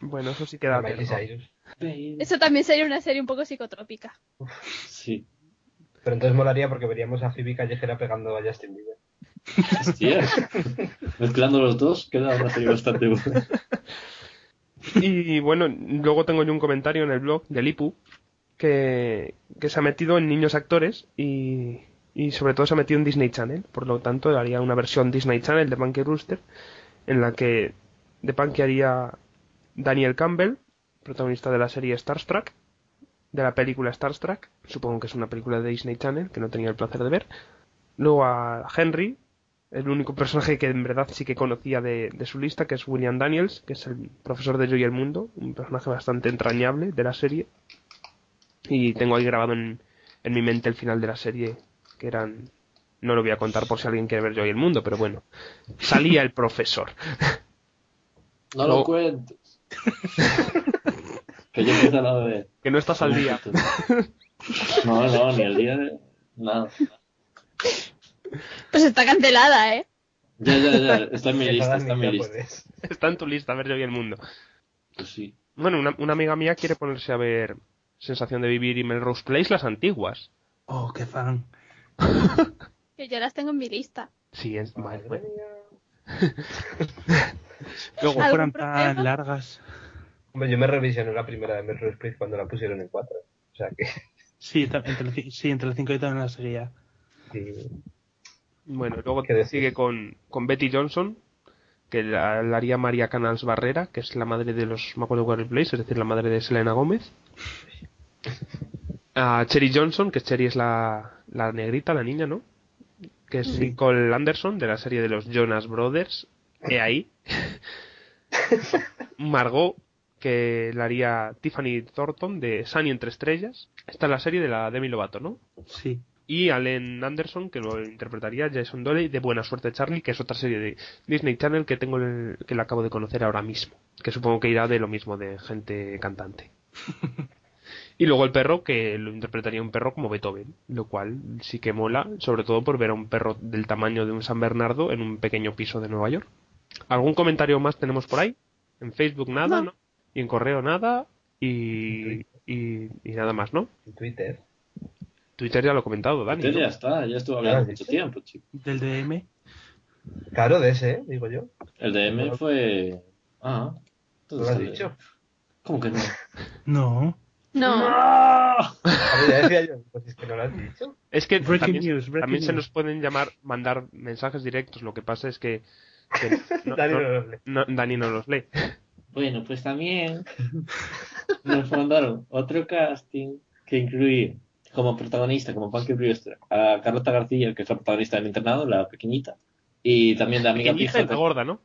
bueno, eso sí queda. Cyrus. Eso también sería una serie un poco psicotrópica. Sí. Pero entonces molaría porque veríamos a Phoebe Callejera pegando a Justin Bieber. Hostia. Mezclando los dos queda una serie bastante buena. Y bueno, luego tengo yo un comentario en el blog de Lipu que, que se ha metido en niños actores y, y sobre todo se ha metido en Disney Channel. Por lo tanto, haría una versión Disney Channel de Punky Rooster en la que de Punky haría Daniel Campbell, protagonista de la serie Star Trek, de la película Star Trek, supongo que es una película de Disney Channel que no tenía el placer de ver. Luego a Henry, el único personaje que en verdad sí que conocía de, de su lista, que es William Daniels, que es el profesor de Yo y el Mundo, un personaje bastante entrañable de la serie. Y tengo ahí grabado en, en mi mente el final de la serie, que eran... No lo voy a contar por si alguien quiere ver Yo y el Mundo, pero bueno. Salía el profesor. No No. lo cuentes. que yo a. Que no estás al día. No, no, ni el día de... Nada. Pues está cancelada, ¿eh? Ya, ya, ya. Está en mi lista, está en mi lista. puedes. Está en tu lista, ver Yo y el Mundo. Pues sí. Bueno, una, una amiga mía quiere ponerse a ver Sensación de Vivir y Melrose Place, las antiguas. Oh, qué fan. Que yo las tengo en mi lista. Sí, es... Madre. Luego, ¿Algún Fueran tan largas. Hombre, yo me revisioné la primera de Melrose Place cuando la pusieron en 4. O sea que. Sí, entre, sí, entre las cinco y también la seguía. sí. bueno, luego ¿Qué decir? sigue con, con Betty Johnson, que la, la haría María Canals Barrera, que es la madre de los Macaulay Culkin Place, es decir, la madre de Selena Gómez. A Cherry Johnson, que Cherry es la, la negrita, la niña, ¿no? Que es Nicole Anderson, de la serie de los Jonas Brothers. He ahí. Margot, que la haría Tiffany Thornton, de Sunny entre estrellas. Esta es la serie de la Demi Lovato, ¿no? Sí. y Allen Anderson que lo interpretaría Jason Dolley de Buena Suerte Charlie que es otra serie de Disney Channel que tengo el- que la acabo de conocer ahora mismo que supongo que irá de lo mismo de gente cantante y luego el perro que lo interpretaría un perro como Beethoven lo cual sí que mola sobre todo por ver a un perro del tamaño de un San Bernardo en un pequeño piso de Nueva York algún comentario más tenemos por ahí en Facebook nada No. ¿no? Y en correo nada y, y, y nada más ¿no? En Twitter. Twitter ya lo he comentado Dani ¿no? ya está, ya estuvo hablando Claro, mucho tiempo, chico. Del DM. Claro, de ese, ¿eh? digo yo. El DM fue. Ah, ¿Lo entonces has dicho? ¿Cómo que no? No. No. A ver, ya decía yo, pues es que no lo has dicho. Es que Breaking también, news, también se nos pueden llamar, mandar mensajes directos. Lo que pasa es que, que no- Dani no- no los lee. no- Dani no los lee. Bueno, pues también nos mandaron otro casting que incluía como protagonista, como Punky Brewster, a Carlota García, que es la protagonista del internado, la pequeñita, y también de amiga Pequeñita pija. la gorda, ¿no?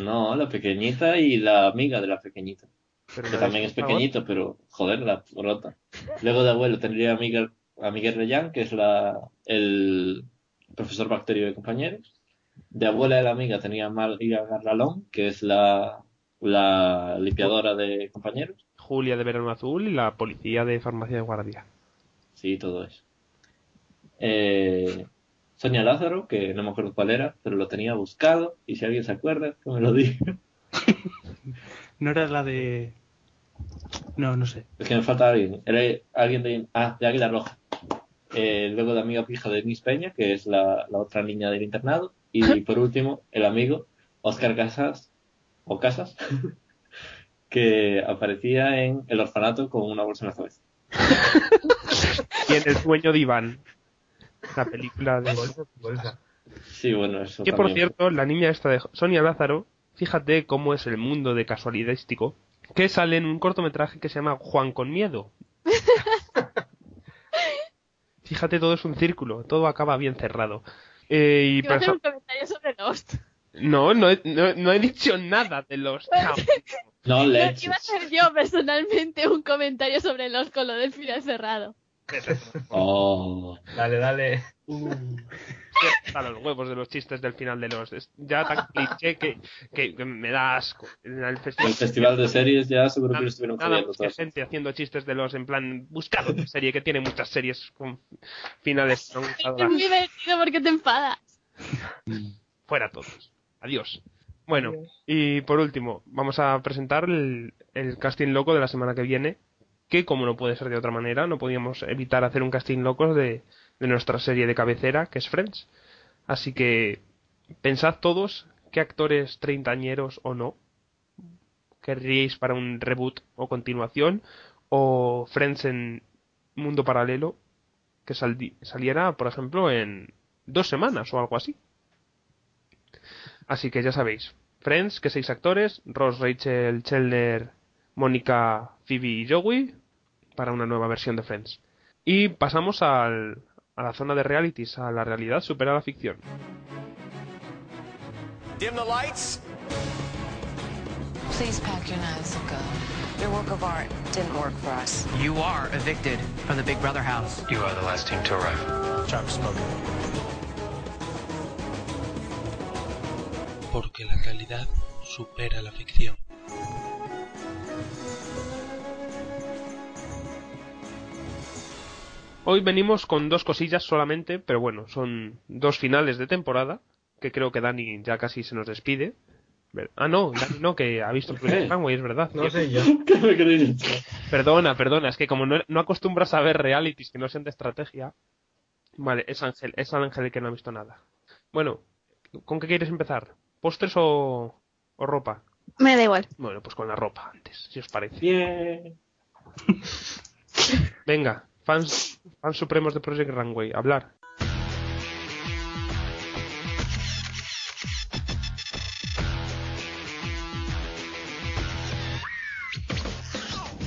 No, la pequeñita y la amiga de la pequeñita, Pero que también es pequeñito, pero joder, la rota. Luego de abuelo tendría a Miguel, a Miguel Reyán, que es la, el profesor bacterio de compañeros. De abuela de la amiga tenía María Garlalón, que es la, la limpiadora de compañeros. Julia de Verano Azul y la policía de Farmacia de Guardia. Sí, todo eso. Eh, Sonia Lázaro, que no me acuerdo cuál era, pero lo tenía buscado. Y si alguien se acuerda, que me lo diga. No era la de. No, no sé. Es que me falta alguien. Era alguien de. Ah, de Águila Roja. Eh, luego de amiga pija de Miss Peña, que es la, la otra niña del internado. Y por último, el amigo Oscar Casas, o Casas, que aparecía en el orfanato con una bolsa en la cabeza. Y en El sueño de Iván. La película de... Bolsa, bolsa. Sí, bueno, eso Que por cierto, la niña esta de Sonia Lázaro, fíjate cómo es el mundo de casualidístico, que sale en un cortometraje que se llama Juan con Miedo. Fíjate, todo es un círculo, todo acaba bien cerrado. Eh, y hacer un comentario sobre Lost. No, no he, no, no he dicho nada de los... No, No, leches. iba a hacer yo personalmente un comentario sobre Lost con lo del final cerrado. Oh. Dale, dale. A los huevos de los chistes del final de los... es ya tan cliché que, que, que me da asco. En el festival, El festival de series ya seguro que nada, lo estuvieron nada más que gente haciendo chistes de los en plan buscado de serie que tiene muchas series con finales no Es muy divertido porque te enfadas. fuera todos adiós bueno y por último vamos a presentar el, el casting loco de la semana que viene que como no puede ser de otra manera no podíamos evitar hacer un casting loco de, de nuestra serie de cabecera que es Friends así que pensad todos qué actores treintañeros o no querríais para un reboot o continuación o Friends en mundo paralelo que saliera por ejemplo en dos semanas o algo así Así que ya sabéis, Friends, que seis actores, Ross, Rachel, Chandler, Mónica, Phoebe y Joey para una nueva versión de Friends. Y pasamos al, a la zona de realities, a la realidad supera la ficción. Dim the lights. Please pack your knives and go. Your work of art didn't work for us. You are evicted from the Big Brother house. You are the last team to arrive. Trump smoking. Porque la calidad supera la ficción. Hoy venimos con dos cosillas solamente, pero bueno, son dos finales de temporada, que creo que Dani ya casi se nos despide. Ah, no, Dani no, que ha visto el Project Runway, es verdad. No sé yo. ¿Qué me? Perdona, perdona, es que como no, no acostumbras a ver realities que no sean de estrategia. Vale, es Ángel, es Ángel el que no ha visto nada. Bueno, ¿con qué quieres empezar? ¿Postres o, o ropa? Me da igual. Bueno, pues con la ropa antes, si os parece. Bien. Venga, fans, fans supremos de Project Runway, hablar.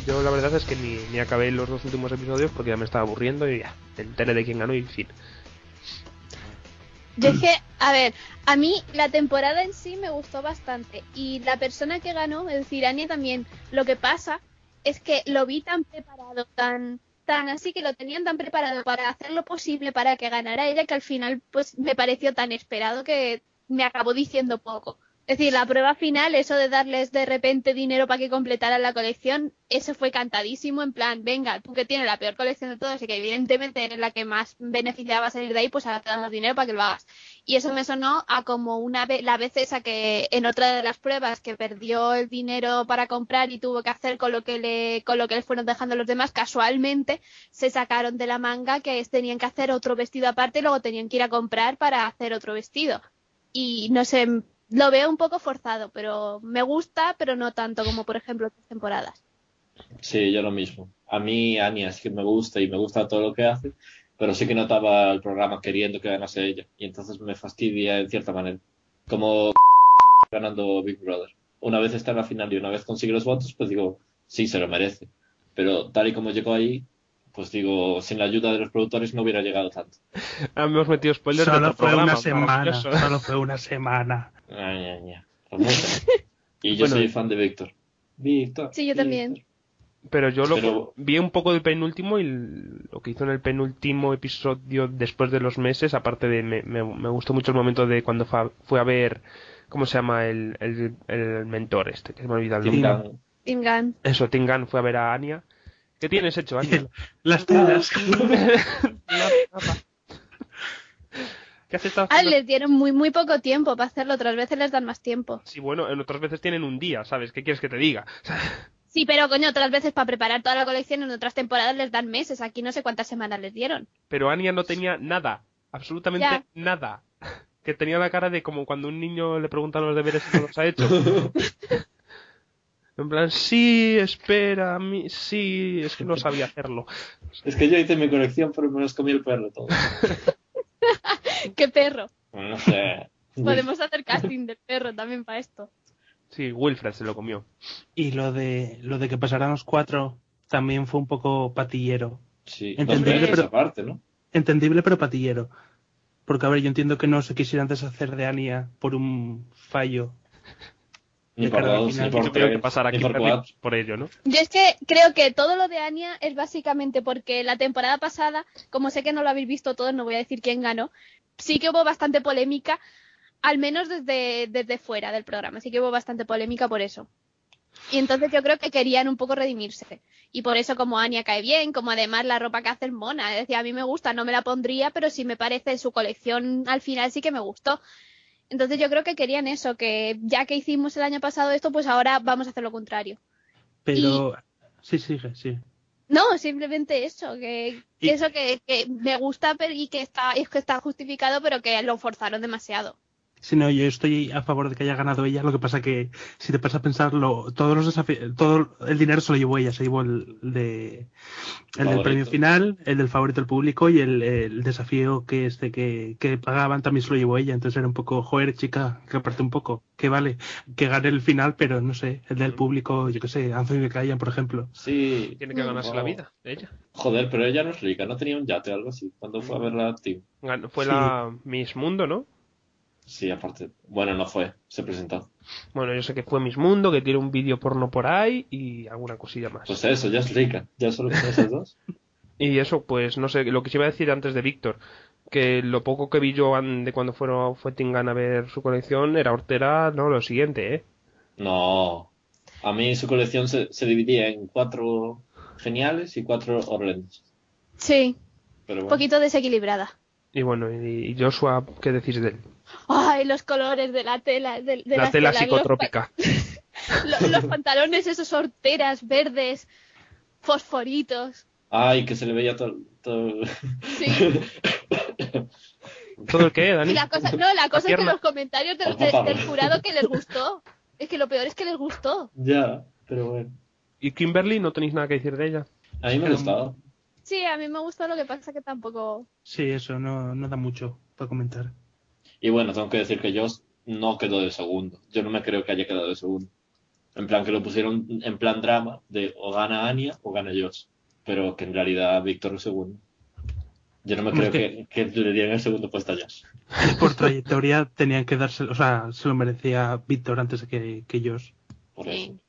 Yo la verdad es que ni, ni acabé los dos últimos episodios porque ya me estaba aburriendo y ya, enteré de quién ganó y fin. Yo es que, a ver, a mí la temporada en sí me gustó bastante. Y la persona que ganó, es decir, Anya también, lo que pasa es que lo vi tan preparado, tan tan así que lo tenían tan preparado para hacer lo posible para que ganara ella que al final pues me pareció tan esperado que me acabó diciendo poco. Es decir, la prueba final, eso de darles de repente dinero para que completaran la colección, eso fue cantadísimo, en plan, venga, tú que tienes la peor colección de todas y que evidentemente eres la que más beneficiada va a salir de ahí, pues ahora te damos dinero para que lo hagas. Y eso me sonó a como una vez, la vez esa que en otra de las pruebas que perdió el dinero para comprar y tuvo que hacer con lo que le, con lo que le fueron dejando los demás, casualmente se sacaron de la manga que tenían que hacer otro vestido aparte y luego tenían que ir a comprar para hacer otro vestido. Y no sé, lo veo un poco forzado, pero me gusta, pero no tanto como por ejemplo otras temporadas. Sí, yo lo mismo. A mí Anya sí que me gusta y me gusta todo lo que hace, pero sí que notaba el programa queriendo que ganase ella y entonces me fastidia en cierta manera. Como ganando Big Brother. Una vez está en la final y una vez consigue los votos, pues digo, sí, se lo merece. Pero tal y como llegó ahí, pues digo, sin la ayuda de los productores no hubiera llegado tanto. Hemos metido spoilers Solo fue programa. una semana. Solo fue una semana. Ay. Famosa. Y yo Bueno. soy fan de Víctor. Víctor. Sí, yo también. Pero yo lo Pero- vi un poco del penúltimo y lo que hizo en el penúltimo episodio después de los meses, aparte de me, me, me gustó mucho el momento de cuando fue a ver ¿cómo se llama el, el, el mentor este? Que se me olvida el Tim nombre. Gunn. Eso, Tingan fue a ver a Anya. ¿Qué tienes hecho, Anya? Las telas. ¿Qué has estado Ah, haciendo? les dieron muy muy poco tiempo para hacerlo, otras veces les dan más tiempo. Sí, bueno, en otras veces tienen un día, ¿sabes? ¿Qué quieres que te diga? Sí, pero coño, otras veces para preparar toda la colección en otras temporadas les dan meses. Aquí no sé cuántas semanas les dieron. Pero Anya no tenía nada, absolutamente Ya. nada. Que tenía la cara de como cuando un niño le preguntan los deberes y no los ha hecho. en plan, sí, espera, a mí, sí, es que no sabía hacerlo. Es que yo hice mi colección, pero me los comí el perro todo. ¡Qué perro! Bueno, no sé. Podemos hacer casting del perro también para esto. Sí, Wilfred se lo comió. Y lo de lo de que pasaran los cuatro también fue un poco patillero. Sí, Entendible, pero- aparte, ¿no? Entendible, pero patillero. Porque, a ver, yo entiendo que no se quisieran deshacer de Ania por un fallo. Ni por dos, ni Y por que tres, pasar aquí ni por cuatro. por ello, ¿no? Yo es que creo que todo lo de Anya es básicamente porque la temporada pasada, como sé que no lo habéis visto todos, no voy a decir quién ganó, sí que hubo bastante polémica, al menos desde, desde fuera del programa, sí que hubo bastante polémica por eso. Y entonces yo creo que querían un poco redimirse. Y por eso como Anya cae bien, como además la ropa que hace es mona, es decir, a mí me gusta, no me la pondría, pero sí me parece su colección al final sí que me gustó. Entonces yo creo que querían eso, que ya que hicimos el año pasado esto, pues ahora vamos a hacer lo contrario. Pero. Sí, sigue, sí. No, simplemente eso, que, que Y- eso que, que me gusta pero, y que está, es que está justificado, pero que lo forzaron demasiado. Sí, no, yo estoy a favor de que haya ganado ella. Lo que pasa que, si te pasas a pensarlo, todos los desafíos, todo el dinero se lo llevó ella. Se llevó el, de, el del premio final, el del favorito del público y el, el desafío que este que, que pagaban también se lo llevó ella. Entonces era un poco, joder, chica, que aparte un poco. Que vale, que gane el final, pero no sé, el del público, yo qué sé, Anthony de Callan, por ejemplo. Sí. Tiene que ganarse la Wow. vida, ella. Joder, pero ella no es rica, no tenía un yate o algo así. Cuando fue a verla, tío. Gan- Fue Sí. la Miss Mundo, ¿no? Sí, aparte. Bueno, no fue, se presentó. Bueno, yo sé que fue Miss Mundo, que tiene un vídeo porno por ahí y alguna cosilla más. Pues eso, ya es rica. Ya solo con esas dos. Y eso, pues no sé, lo que se iba a decir antes de Víctor, que lo poco que vi yo de cuando fueron, fue Tingan a ver su colección era hortera, no, lo siguiente, ¿eh? No. A mí su colección se, se dividía en cuatro geniales y cuatro horrendos. Sí, Pero un poquito desequilibrada. Y bueno, y, Joshua, ¿qué decís de él? Ay, los colores de la tela, de, de la tela psicotrópica. Los, pa- los pantalones esos horteras, verdes, fosforitos. Ay, que se le veía todo. todo... Sí. ¿Todo el qué, Y Dani? la cosa, no, la cosa es que los comentarios del, de- jurado que les gustó. Es que lo peor es que les gustó. ya, pero bueno. ¿Y Kimberly? ¿No tenéis nada que decir de ella? A mí me Pero- gustaba. Sí, a mí me gustó, lo que pasa que tampoco... Sí, eso, no, no da mucho para comentar. Y bueno, tengo que decir que Josh no quedó de segundo. Yo no me creo que haya quedado de segundo. En plan, que lo pusieron en plan drama de o gana Anya o gana Josh. Pero que en realidad Víctor es segundo. Yo no me creo que, que le dieran el segundo puesto a Josh. Por trayectoria tenían que darse, o sea, se lo merecía Víctor antes que, que ellos. Por Sí. eso.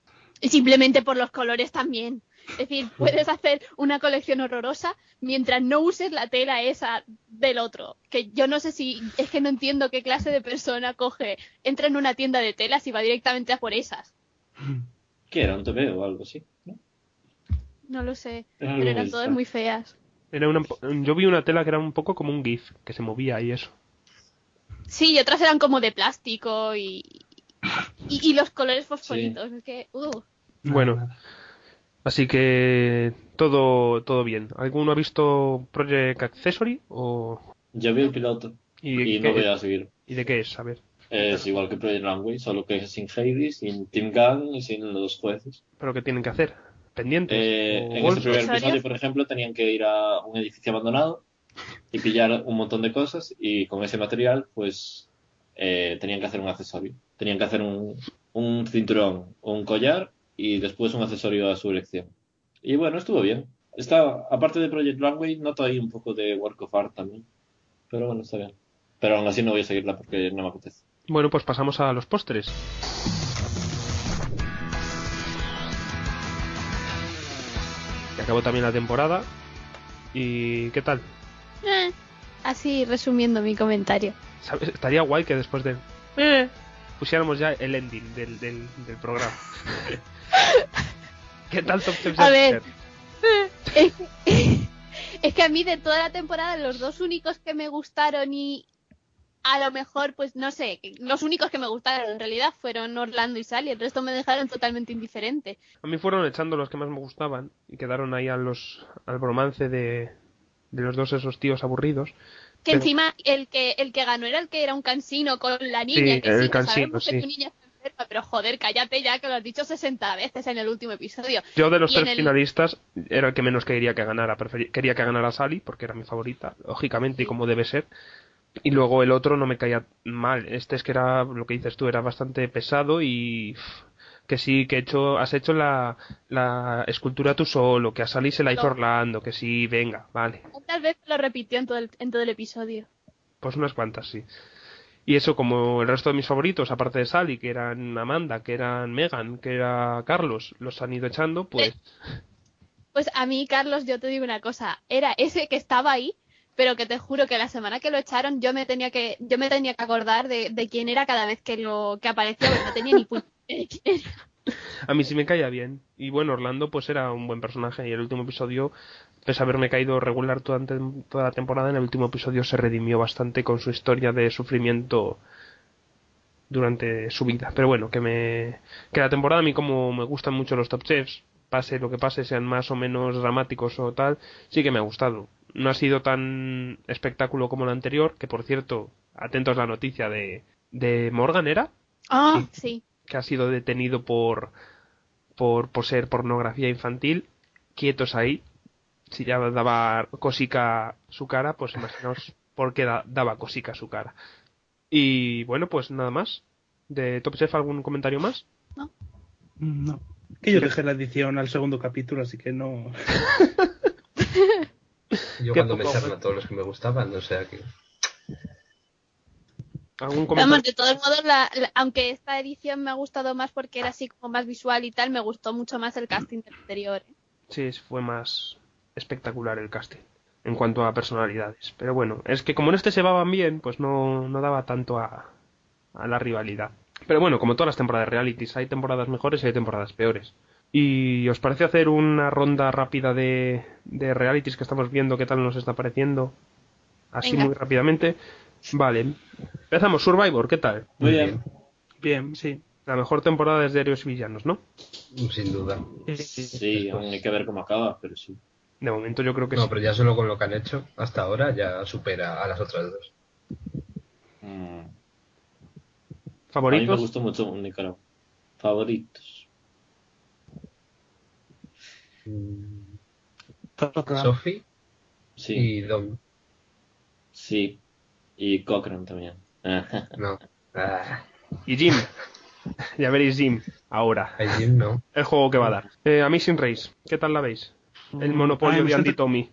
Y simplemente por los colores también. Es decir, puedes hacer una colección horrorosa mientras no uses la tela esa del otro. Que yo no sé si, es que no entiendo qué clase de persona coge, entra en una tienda de telas y va directamente a por esas. ¿Qué era? ¿Un o algo así? ¿no? No lo sé, Era pero eran muy todas muy feas. Era una, yo vi una tela que era un poco como un GIF, que se movía y eso. Sí, y otras eran como de plástico y, y, y los colores fosforitos. Es que, uh, Bueno. Así que todo todo bien. ¿Alguno ha visto Project Accessory? O... Yo vi el piloto ¿Y, no voy a seguir. ¿Y de qué es? A ver. Es igual que Project Runway, solo que es sin Heidi, sin Tim Gunn y sin los jueces. ¿Pero qué tienen que hacer? ¿Pendientes? Eh, ¿O en ese primer episodio, por ejemplo, tenían que ir a un edificio abandonado y pillar un montón de cosas y con ese material, pues, eh, tenían que hacer un accesorio. Tenían que hacer un, un cinturón o un collar y después un accesorio a su elección. Y bueno, estuvo bien. Está, aparte de Project Runway, noto ahí un poco de Work of Art también. Pero bueno, está bien. Pero aún así no voy a seguirla porque no me apetece. Bueno, pues pasamos a los postres. Que acabó también la temporada. ¿Y qué tal? eh, así resumiendo mi comentario. ¿Sabes? Estaría guay que después de... Eh, pusiéramos ya el ending del, del, del programa. ¿Qué tal Top Chef A ver. Es, es que a mí de toda la temporada los dos únicos que me gustaron y a lo mejor, pues no sé, los únicos que me gustaron en realidad fueron Orlando y Sally, el resto me dejaron totalmente indiferente. A mí fueron echando los que más me gustaban y quedaron ahí a los, al bromance de, de los dos esos tíos aburridos. Que Pero- encima el que el que ganó era el que era un cansino con la niña, Sí, que el sí, cansino, sabemos que tu niña pero joder, cállate ya que lo has dicho 60 veces en el último episodio. Yo de los Y tres el- finalistas era el que menos quería que ganara. Quería que ganara Sally porque era mi favorita, lógicamente, y como debe ser. Y luego el otro no me caía mal. Este es que era, lo que dices tú, era bastante pesado y que sí, que he hecho, has hecho la, la escultura tú solo, que a Sally se la hizo. Orlando, que sí, venga, vale. ¿Cuántas veces lo repitió en todo el, en todo el episodio? Pues unas cuantas, sí. Y eso, como el resto de mis favoritos, aparte de Sally, que eran Amanda, que eran Megan, que era Carlos, los han ido echando, pues Pues a mí, Carlos, yo te digo una cosa, era ese que estaba ahí, pero que te juro que la semana que lo echaron yo me tenía que, yo me tenía que acordar de, de quién era cada vez que lo que aparecía, porque no tenía ni puta de quién era. a mí sí me caía bien. Y bueno, Orlando pues era un buen personaje y el último episodio, pese a haberme caído regular toda, toda la temporada, en el último episodio se redimió bastante con su historia de sufrimiento durante su vida. Pero bueno, que me que la temporada a mí como me gustan mucho los top chefs, pase lo que pase, sean más o menos dramáticos o tal, sí que me ha gustado. No ha sido tan espectáculo como la anterior, que por cierto, atentos a la noticia de de Morgan era, Ah, sí. que ha sido detenido por, por, por ser pornografía infantil, quietos ahí. Si ya daba cosica su cara, pues imaginaos por qué da- daba cosica su cara. Y bueno, pues nada más. ¿De Top Chef algún comentario más? Mm, No. Que yo dejé la edición al segundo capítulo, así que no. Yo cuando me güey. a todos los que me gustaban, o sea que. ¿Algún Vamos, comentario? de todos modos, la- la- aunque esta edición me ha gustado más porque era así como más visual y tal, me gustó mucho más el casting del anterior. ¿eh? Sí, fue más espectacular el casting en cuanto a personalidades. Pero bueno, es que como en este se llevaban bien, pues no, no daba tanto a, a la rivalidad. Pero bueno, como todas las temporadas de realities, hay temporadas mejores y hay temporadas peores. ¿Y os parece hacer una ronda rápida de, de realities que estamos viendo? ¿Qué tal nos está pareciendo? Así Venga. muy rápidamente. Vale. Empezamos. Survivor, ¿qué tal? Muy bien. Bien, sí. La mejor temporada es de Héroes y Villanos, ¿no? Sin duda. Sí, aún hay que ver cómo acaba, pero sí. De momento yo creo que No, sí. pero ya solo con lo que han hecho hasta ahora ya supera a las otras dos. Mm. A mí me ¿Favoritos? gustó mucho Nicaragua. Favoritos. Sophie Sí, y Dom. sí. Y Cochran también. No. Ah, Y Jim. ya veréis Jim ahora. a Jim no. El juego que va a dar. Eh, Amazing Race, ¿qué tal la veis? El monopolio ay, me de está Andy Tommy.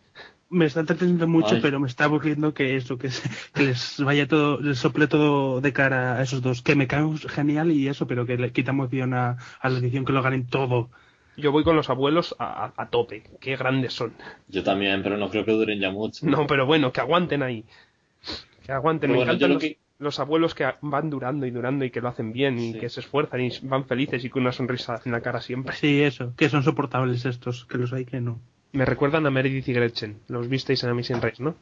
Me está entreteniendo mucho, Ay. pero me está aburriendo que eso, que, que les vaya todo, les sople todo de cara a esos dos. Que me caen genial y eso, pero que le quita emoción a, a la edición que lo ganen todo. Yo voy con los abuelos a, a- a tope. Qué grandes son. Yo también, pero no creo que duren ya mucho. No, pero bueno, que aguanten ahí. Que aguanten. Pero Me bueno, encantan yo lo los, que- los abuelos que van durando y durando y que lo hacen bien y Sí. que se esfuerzan y van felices y con una sonrisa en la cara siempre. Sí, eso, que son soportables estos, que los hay que no. Me recuerdan a Meredith y Gretchen. Los visteis en Amazing Race, ¿no?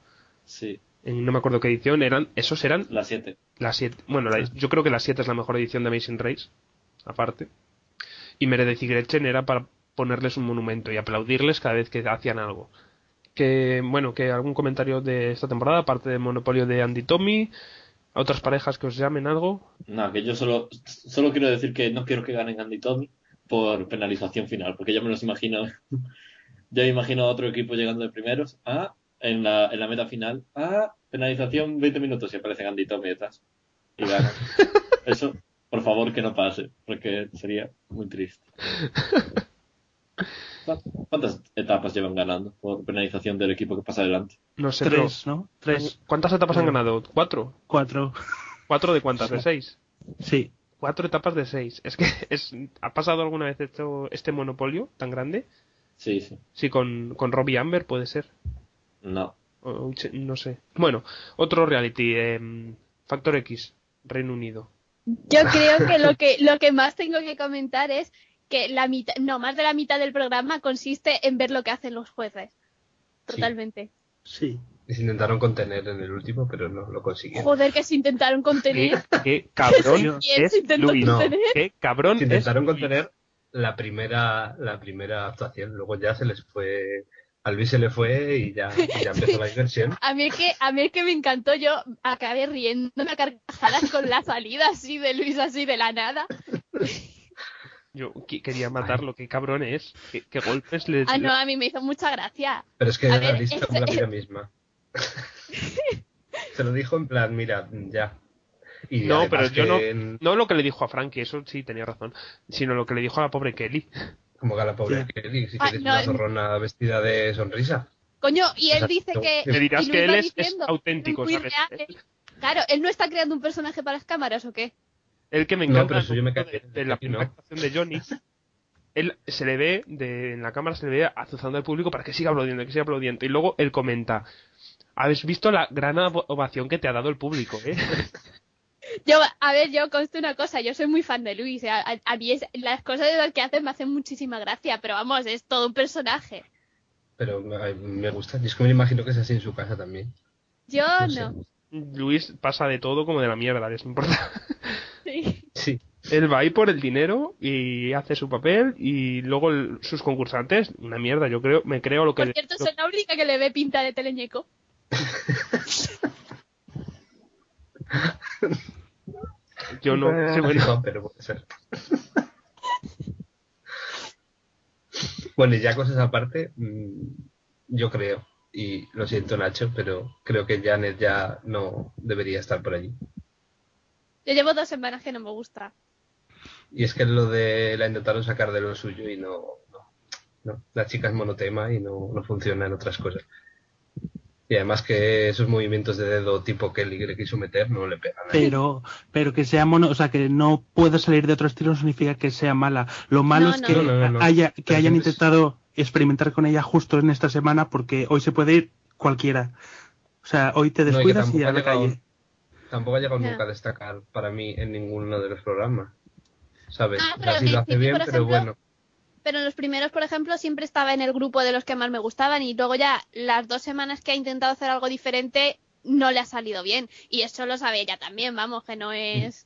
Sí, En no me acuerdo qué edición eran. Esos eran las 7. La 7. Bueno, la- yo creo que la 7 es la mejor edición de Amazing Race, aparte. Y Meredith y Gretchen era para ponerles un monumento y aplaudirles cada vez que hacían algo. Que, bueno, que algún comentario de esta temporada, aparte del monopolio de Andy Tommy, a otras parejas que os llamen algo. No, que yo solo, solo quiero decir que no quiero que ganen Andy Tommy por penalización final, porque ya me los imagino. Ya me imagino a otro equipo llegando de primeros. Ah, en la, en la meta final. Ah, penalización 20 minutos y aparece Andy Tommy detrás. Y ganan. Eso, por favor, que no pase, porque sería muy triste. ¿Cuántas etapas llevan ganando por penalización del equipo que pasa adelante? No sé, Tres, ¿no? Tres, ¿Cuántas etapas han ganado? ¿Cuatro? cuatro. ¿Cuatro de cuántas? ¿De seis? Sí. Cuatro etapas de seis. Es que es, ¿ha pasado alguna vez esto, este monopolio tan grande? Sí, sí. Sí, con, con Robbie Amber puede ser. No. O- no sé. Bueno, otro reality. em, Factor X, Reino Unido. Yo creo que lo que lo que más tengo que comentar es que la mitad, no, más de la mitad del programa consiste en ver lo que hacen los jueces. Totalmente. Sí. Y se intentaron contener en el último, pero no lo consiguieron. Joder, que se intentaron ¿Qué, contener. qué cabrón ¿Quién es se intentó Luis? contener? ¿Qué cabrón Se es intentaron Luis? contener la primera, la primera actuación, luego ya se les fue, a Luis se le fue y ya, y ya empezó la diversión. A mí el que, a mí el que me encantó, yo acabé riéndome a carcajadas con la salida así de Luis, así de la nada. Yo qui- quería matarlo, qué cabrón es. ¿Qué, qué golpes le... Ah, no, a mí me hizo mucha gracia. Pero es que A era ver, como la vida misma. se lo dijo en plan, mira, ya. Y No, pero yo no, que no lo que le dijo a Frankie, eso sí tenía razón, sino lo que le dijo a la pobre Kelly. Como que a la pobre. Kelly, si Ah, quieres no, una zorrona vestida de sonrisa. Coño, y él Exacto. dice que. Le dirás que él es, auténtico, ¿sabes? real. Claro, él no está creando un personaje para las cámaras, ¿o qué? El que me No, encanta pero eso yo me de, cagué. de la primera No. actuación de Johnny. Él se le ve, de, en la cámara se le ve azuzando al público para que siga aplaudiendo, que siga aplaudiendo. Y luego él comenta, ¿habéis visto la gran ov- ovación que te ha dado el público, eh? Yo, a ver, yo conste una cosa, yo soy muy fan de Luis. A, a- a mí es- las cosas de las que hace me hacen muchísima gracia, pero vamos, es todo un personaje. Pero me, me gusta. Y es que me imagino que es así en su casa también. Yo No sé. no. Luis pasa de todo como de la mierda, les importa. Sí. Sí. Él va ahí por el dinero y hace su papel y luego el- sus concursantes, una mierda, yo creo, me creo lo que... Por cierto, lo- soy la única que le ve pinta de teleñeco. Yo no. Eh, sí, bueno. no, pero puede ser. bueno, y ya cosas aparte, mm, yo creo, y lo siento Nacho, pero creo que Janet ya no debería estar por allí. Yo llevo dos semanas que no me gusta. Y es que lo de la intentaron sacar de lo suyo y no, no, no. La chica es monotema y no, no funciona en otras cosas. Y además que esos movimientos de dedo tipo Kelly que le quiso meter no le pegan. a nadie. Pero, pero que sea mono, o sea, que no pueda salir de otro estilo no significa que sea mala. Lo malo No, es no. que, No, no, no, no. haya, que hayan intentado experimentar con ella justo en esta semana porque hoy se puede ir cualquiera. O sea, hoy te y descuidas y, tampoco a la calle. Tampoco ha llegado nunca a destacar para mí en ninguno de los programas. ¿Sabes? Ah, pero lo hace bien, pero ejemplo, bueno. Pero en los primeros, por ejemplo, siempre estaba en el grupo de los que más me gustaban y luego ya las dos semanas que ha intentado hacer algo diferente no le ha salido bien. Y eso lo sabe ella también, vamos, que no es...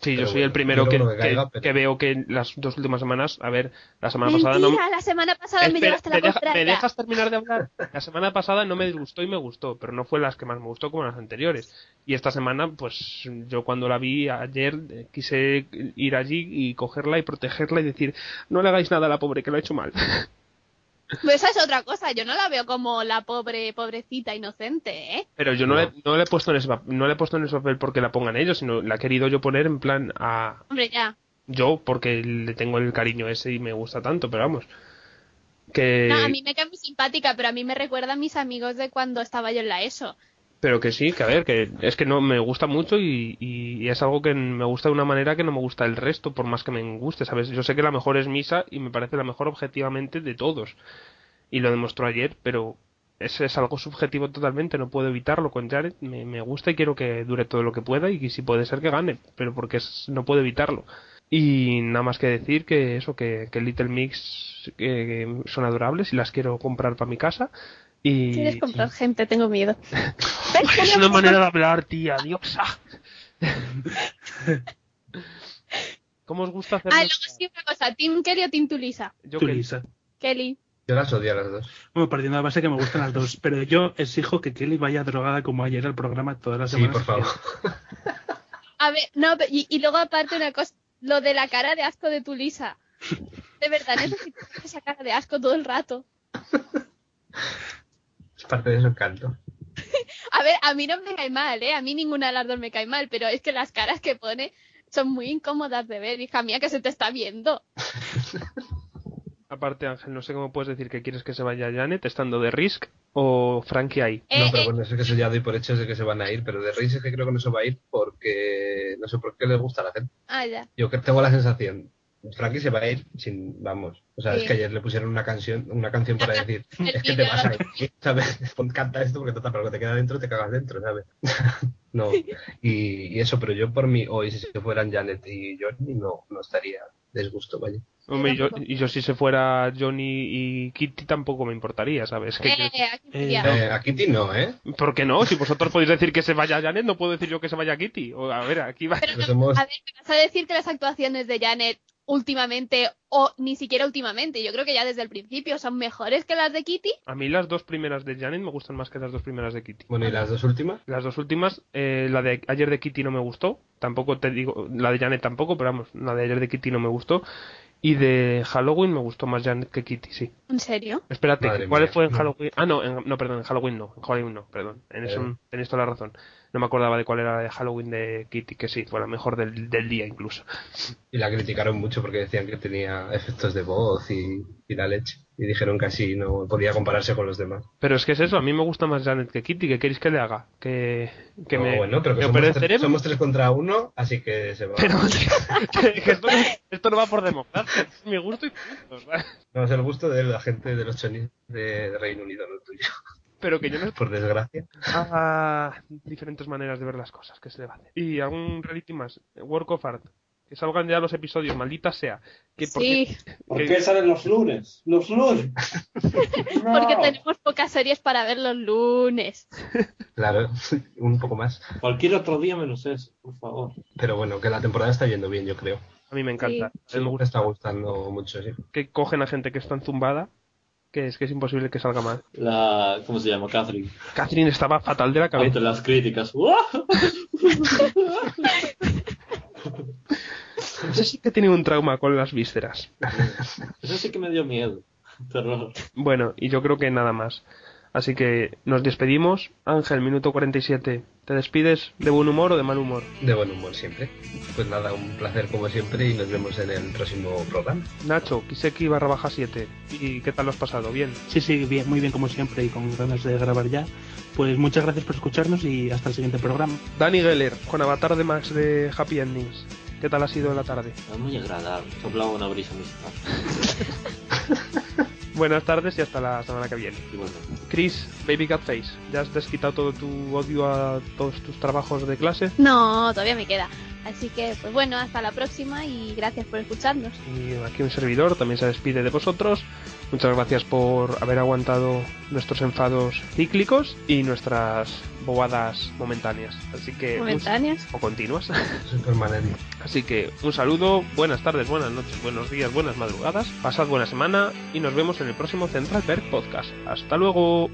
Sí, yo soy bueno, el primero que, que que- caiga, pero- que veo que las dos últimas semanas, a ver, la semana Mentira, pasada no... la semana pasada me llevaste la ¿me, deja- contraria. ¿me dejas terminar de hablar? La semana pasada no me disgustó y me gustó, pero no fue las que más me gustó como las anteriores. Y esta semana, pues yo cuando la vi ayer eh, quise ir allí y cogerla y protegerla y decir, no le hagáis nada a la pobre que lo ha hecho mal. Pues esa es otra cosa, yo no la veo como la pobre, pobrecita inocente, ¿eh? Pero yo no, Le, no le he puesto en ese no le he puesto en ese papel porque la pongan ellos, sino la he querido yo poner en plan a Hombre, ya. yo porque le tengo el cariño ese y me gusta tanto, pero vamos. Que No, a mí me cae muy simpática, pero a mí me recuerda a mis amigos de cuando estaba yo en la ESO. Pero que sí, que a ver, que es que no me gusta mucho y, y es algo que me gusta de una manera que no me gusta el resto, por más que me guste, ¿sabes? Yo sé que la mejor es Misa y me parece la mejor objetivamente de todos. Y lo demostró ayer, pero es, es algo subjetivo totalmente, no puedo evitarlo con Jared. Me, me gusta y quiero que dure todo lo que pueda y si puede ser que gane, pero porque es- no puedo evitarlo. Y nada más que decir que eso, que, que Little Mix son adorables y las quiero comprar para mi casa. Y, ¿Quieres comprar gente? Tengo miedo. es una manera de hablar, tía, diosa. ¿Cómo os gusta hacer Ah, luego sí, una cosa, ¿Team Kelly o Team Tulisa? Yo Tú, que- Lisa. Kelly. Yo las odio a las dos. Bueno, partiendo de la base que me gustan las dos, pero yo exijo que Kelly vaya drogada como ayer al programa todas las Sí, semanas. por favor. A ver, no, y, y luego aparte una cosa, lo de la cara de asco de Tulisa. De verdad, necesito esa cara de asco todo el rato. Es parte de su encanto. A ver, a mí no me cae mal, ¿eh? A mí ninguna de las dos me cae mal, pero es que las caras que pone son muy incómodas de ver, hija mía, que se te está viendo. Aparte, Ángel, no sé cómo puedes decir que quieres que se vaya Janet estando de Risk o Frankie ahí. Eh, no, pero eh, bueno, eso que eso ya doy por hecho de que se van a ir, pero de Reis es que creo que no se va a ir porque no sé por qué les gusta a la gente. ah, ya. Yo que tengo la sensación, Frankie se va a ir sin, vamos, o sea, Sí. es que ayer le pusieron una canción, una canción para decir, es que te vas a ir, ¿sabes? Pon- Canta esto porque total, pero que te queda dentro te cagas dentro, ¿sabes? no, y, y eso, pero yo por mí, hoy si se fueran Janet y Johnny, no, no estaría disgusto, vaya. Hombre, y yo, y yo si se fuera Johnny y Kitty tampoco me importaría, ¿sabes? Que yo- Eh, Eh. Eh, a Kitty no, ¿eh? ¿Por qué no? Si vosotros podéis decir que se vaya Janet, no puedo decir yo que se vaya Kitty. O, a ver, aquí va... Pero Pero no, somos- a ver, ¿me vas a decir que las actuaciones de Janet últimamente, o ni siquiera últimamente, yo creo que ya desde el principio son mejores que las de Kitty? A mí las dos primeras de Janet me gustan más que las dos primeras de Kitty. Bueno, ¿y las dos últimas? Las dos últimas, eh, la de ayer de Kitty no me gustó, tampoco te digo, la de Janet tampoco, pero vamos, la de ayer de Kitty no me gustó. Y de Halloween me gustó más Janet que Kitty, sí. ¿En serio? Espérate, Madre ¿cuál mía. fue en No. Halloween? Ah, no, en- no, perdón, en Halloween no, en Halloween no, perdón. En eso Eh. tenéis toda la razón. No me acordaba de cuál era la de Halloween de Kitty, que sí, fue la mejor del, del día incluso. Y la criticaron mucho porque decían que tenía efectos de voz y, y la leche. Y dijeron que así no podía compararse con los demás. Pero es que es eso, a mí me gusta más Janet que Kitty, ¿qué queréis que le haga? Que, que No, me, bueno, pero que me somos tres, cerebro. somos tres contra uno, así que se va. Pero que, esto, no, esto no va por democracia, es mi gusto y. No es el gusto de la gente de los chonis de, de Reino Unido, no el tuyo. Pero que yo no Por desgracia. Ah, diferentes maneras de ver las cosas, que se le va a hacer. Y algún reality más, Work of Art. Que salgan ya los episodios, maldita sea. Que Sí, qué- ¿Por que- qué salen los lunes? ¡Los lunes! No. porque tenemos pocas series para ver los lunes. Claro, un poco más. Cualquier otro día menos eso, por favor. Pero bueno, que la temporada está yendo bien, yo creo. A mí me encanta. A mí me Me gusta está gustando mucho, sí. que cogen a gente que está enzumbada, que es que es imposible que salga mal. La, ¿Cómo se llama? Catherine. Catherine estaba fatal de la Ante cabeza. las críticas. Ese sí que tiene un trauma con las vísceras. Eso sí que me dio miedo. Terror. Bueno, y yo creo que nada más. Así que nos despedimos. Ángel, minuto 47. ¿Te despides de buen humor o de mal humor? De buen humor siempre. Pues nada, un placer como siempre y nos vemos en el próximo programa. Nacho, Kiseki barra baja 7. ¿Y qué tal lo has pasado? ¿Bien? Sí, sí, bien, muy bien como siempre y con ganas de grabar ya. Pues muchas gracias por escucharnos y hasta el siguiente programa. Dani Geller, con Avatar de Max de Happy Endings. ¿Qué tal ha sido la tarde? Muy agradable. Soplaba una brisa musical. Buenas tardes y hasta la semana que viene. Bueno, Chris, Baby Cat Face, ¿ya has desquitado todo tu odio a todos tus trabajos de clase? No, todavía me queda. Así que, pues bueno, hasta la próxima y gracias por escucharnos. Y aquí un servidor también se despide de vosotros. Muchas gracias por haber aguantado nuestros enfados cíclicos y nuestras bobadas momentáneas. Así que un- ¿Momentáneas? o continuas. Así que un saludo, buenas tardes, buenas noches, buenos días, buenas madrugadas. Pasad buena semana y nos vemos en el próximo Central Perk Podcast. Hasta luego.